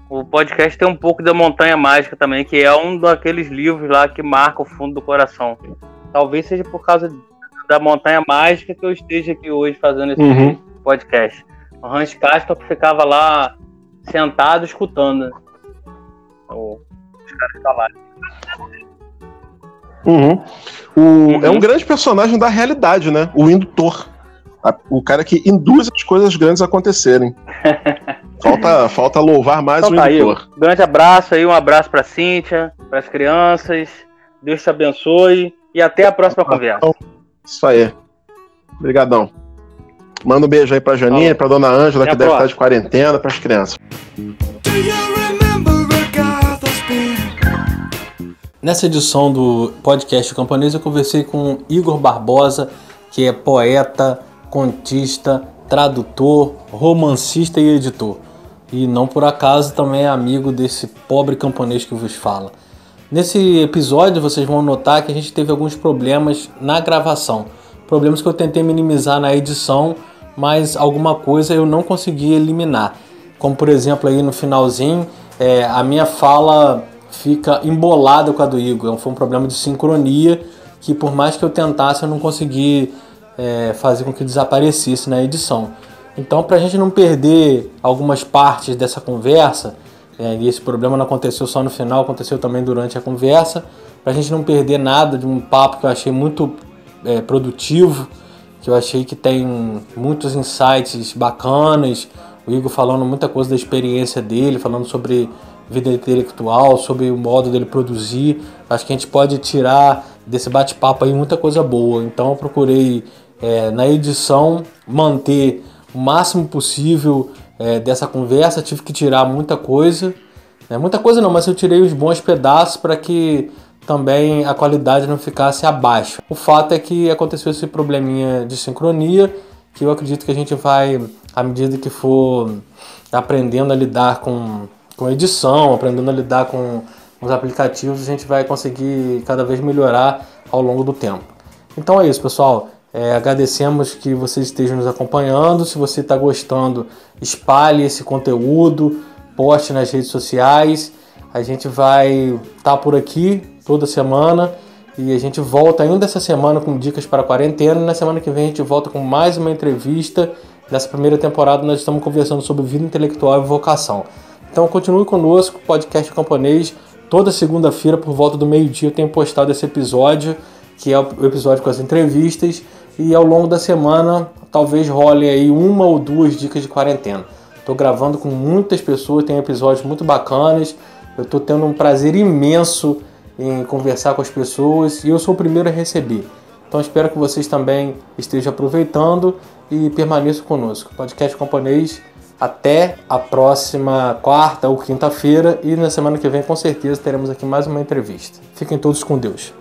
O podcast tem um pouco da Montanha Mágica também, que é um daqueles livros lá que marca o fundo do coração. Talvez seja por causa da Montanha Mágica que eu esteja aqui hoje fazendo esse uhum. podcast. O Hans Castor ficava lá sentado escutando os caras falarem. Uhum. O, uhum. É um grande personagem da realidade, né? O indutor. o cara que induz as coisas grandes a acontecerem. falta, falta louvar mais então, o tá indutor. Aí, grande abraço aí, um abraço pra Cíntia, para as crianças. Deus te abençoe. E até a próxima conversa. Isso aí. Obrigadão. Manda um beijo aí pra Janinha, e pra dona Ângela, que deve estar de quarentena, pras crianças. Nessa edição do podcast Camponês, eu conversei com Igor Barbosa, que é poeta, contista, tradutor, romancista e editor. E não por acaso também é amigo desse pobre camponês que vos fala. Nesse episódio vocês vão notar que a gente teve alguns problemas na gravação. Problemas que eu tentei minimizar na edição, mas alguma coisa eu não consegui eliminar. Como por exemplo aí no finalzinho, é, a minha fala fica embolada com a do Igor. Foi um problema de sincronia que por mais que eu tentasse eu não consegui é, fazer com que desaparecesse na edição. Então para a gente não perder algumas partes dessa conversa, é, e esse problema não aconteceu só no final, aconteceu também durante a conversa. Para a gente não perder nada de um papo que eu achei muito é, produtivo, que eu achei que tem muitos insights bacanas. O Igor falando muita coisa da experiência dele, falando sobre vida intelectual, sobre o modo dele produzir. Acho que a gente pode tirar desse bate-papo aí muita coisa boa. Então eu procurei é, na edição manter o máximo possível é, dessa conversa, tive que tirar muita coisa. É, muita coisa não, mas eu tirei os bons pedaços para que também a qualidade não ficasse abaixo. O fato é que aconteceu esse probleminha de sincronia, que eu acredito que a gente vai, à medida que for aprendendo a lidar com, com edição, aprendendo a lidar com os aplicativos, a gente vai conseguir cada vez melhorar ao longo do tempo. Então é isso, pessoal. É, agradecemos que vocês estejam nos acompanhando. Se você está gostando, espalhe esse conteúdo, poste nas redes sociais. A gente vai estar tá por aqui toda semana e a gente volta ainda essa semana com dicas para a quarentena. Na semana que vem a gente volta com mais uma entrevista. Nessa primeira temporada nós estamos conversando sobre vida intelectual e vocação. Então continue conosco, podcast camponês. Toda segunda-feira, por volta do meio-dia, eu tenho postado esse episódio, que é o episódio com as entrevistas. E ao longo da semana, talvez role aí uma ou duas dicas de quarentena. Estou gravando com muitas pessoas, tem episódios muito bacanas. Eu estou tendo um prazer imenso em conversar com as pessoas e eu sou o primeiro a receber. Então espero que vocês também estejam aproveitando e permaneçam conosco. Podcast Camponês, até a próxima quarta ou quinta-feira e na semana que vem com certeza teremos aqui mais uma entrevista. Fiquem todos com Deus.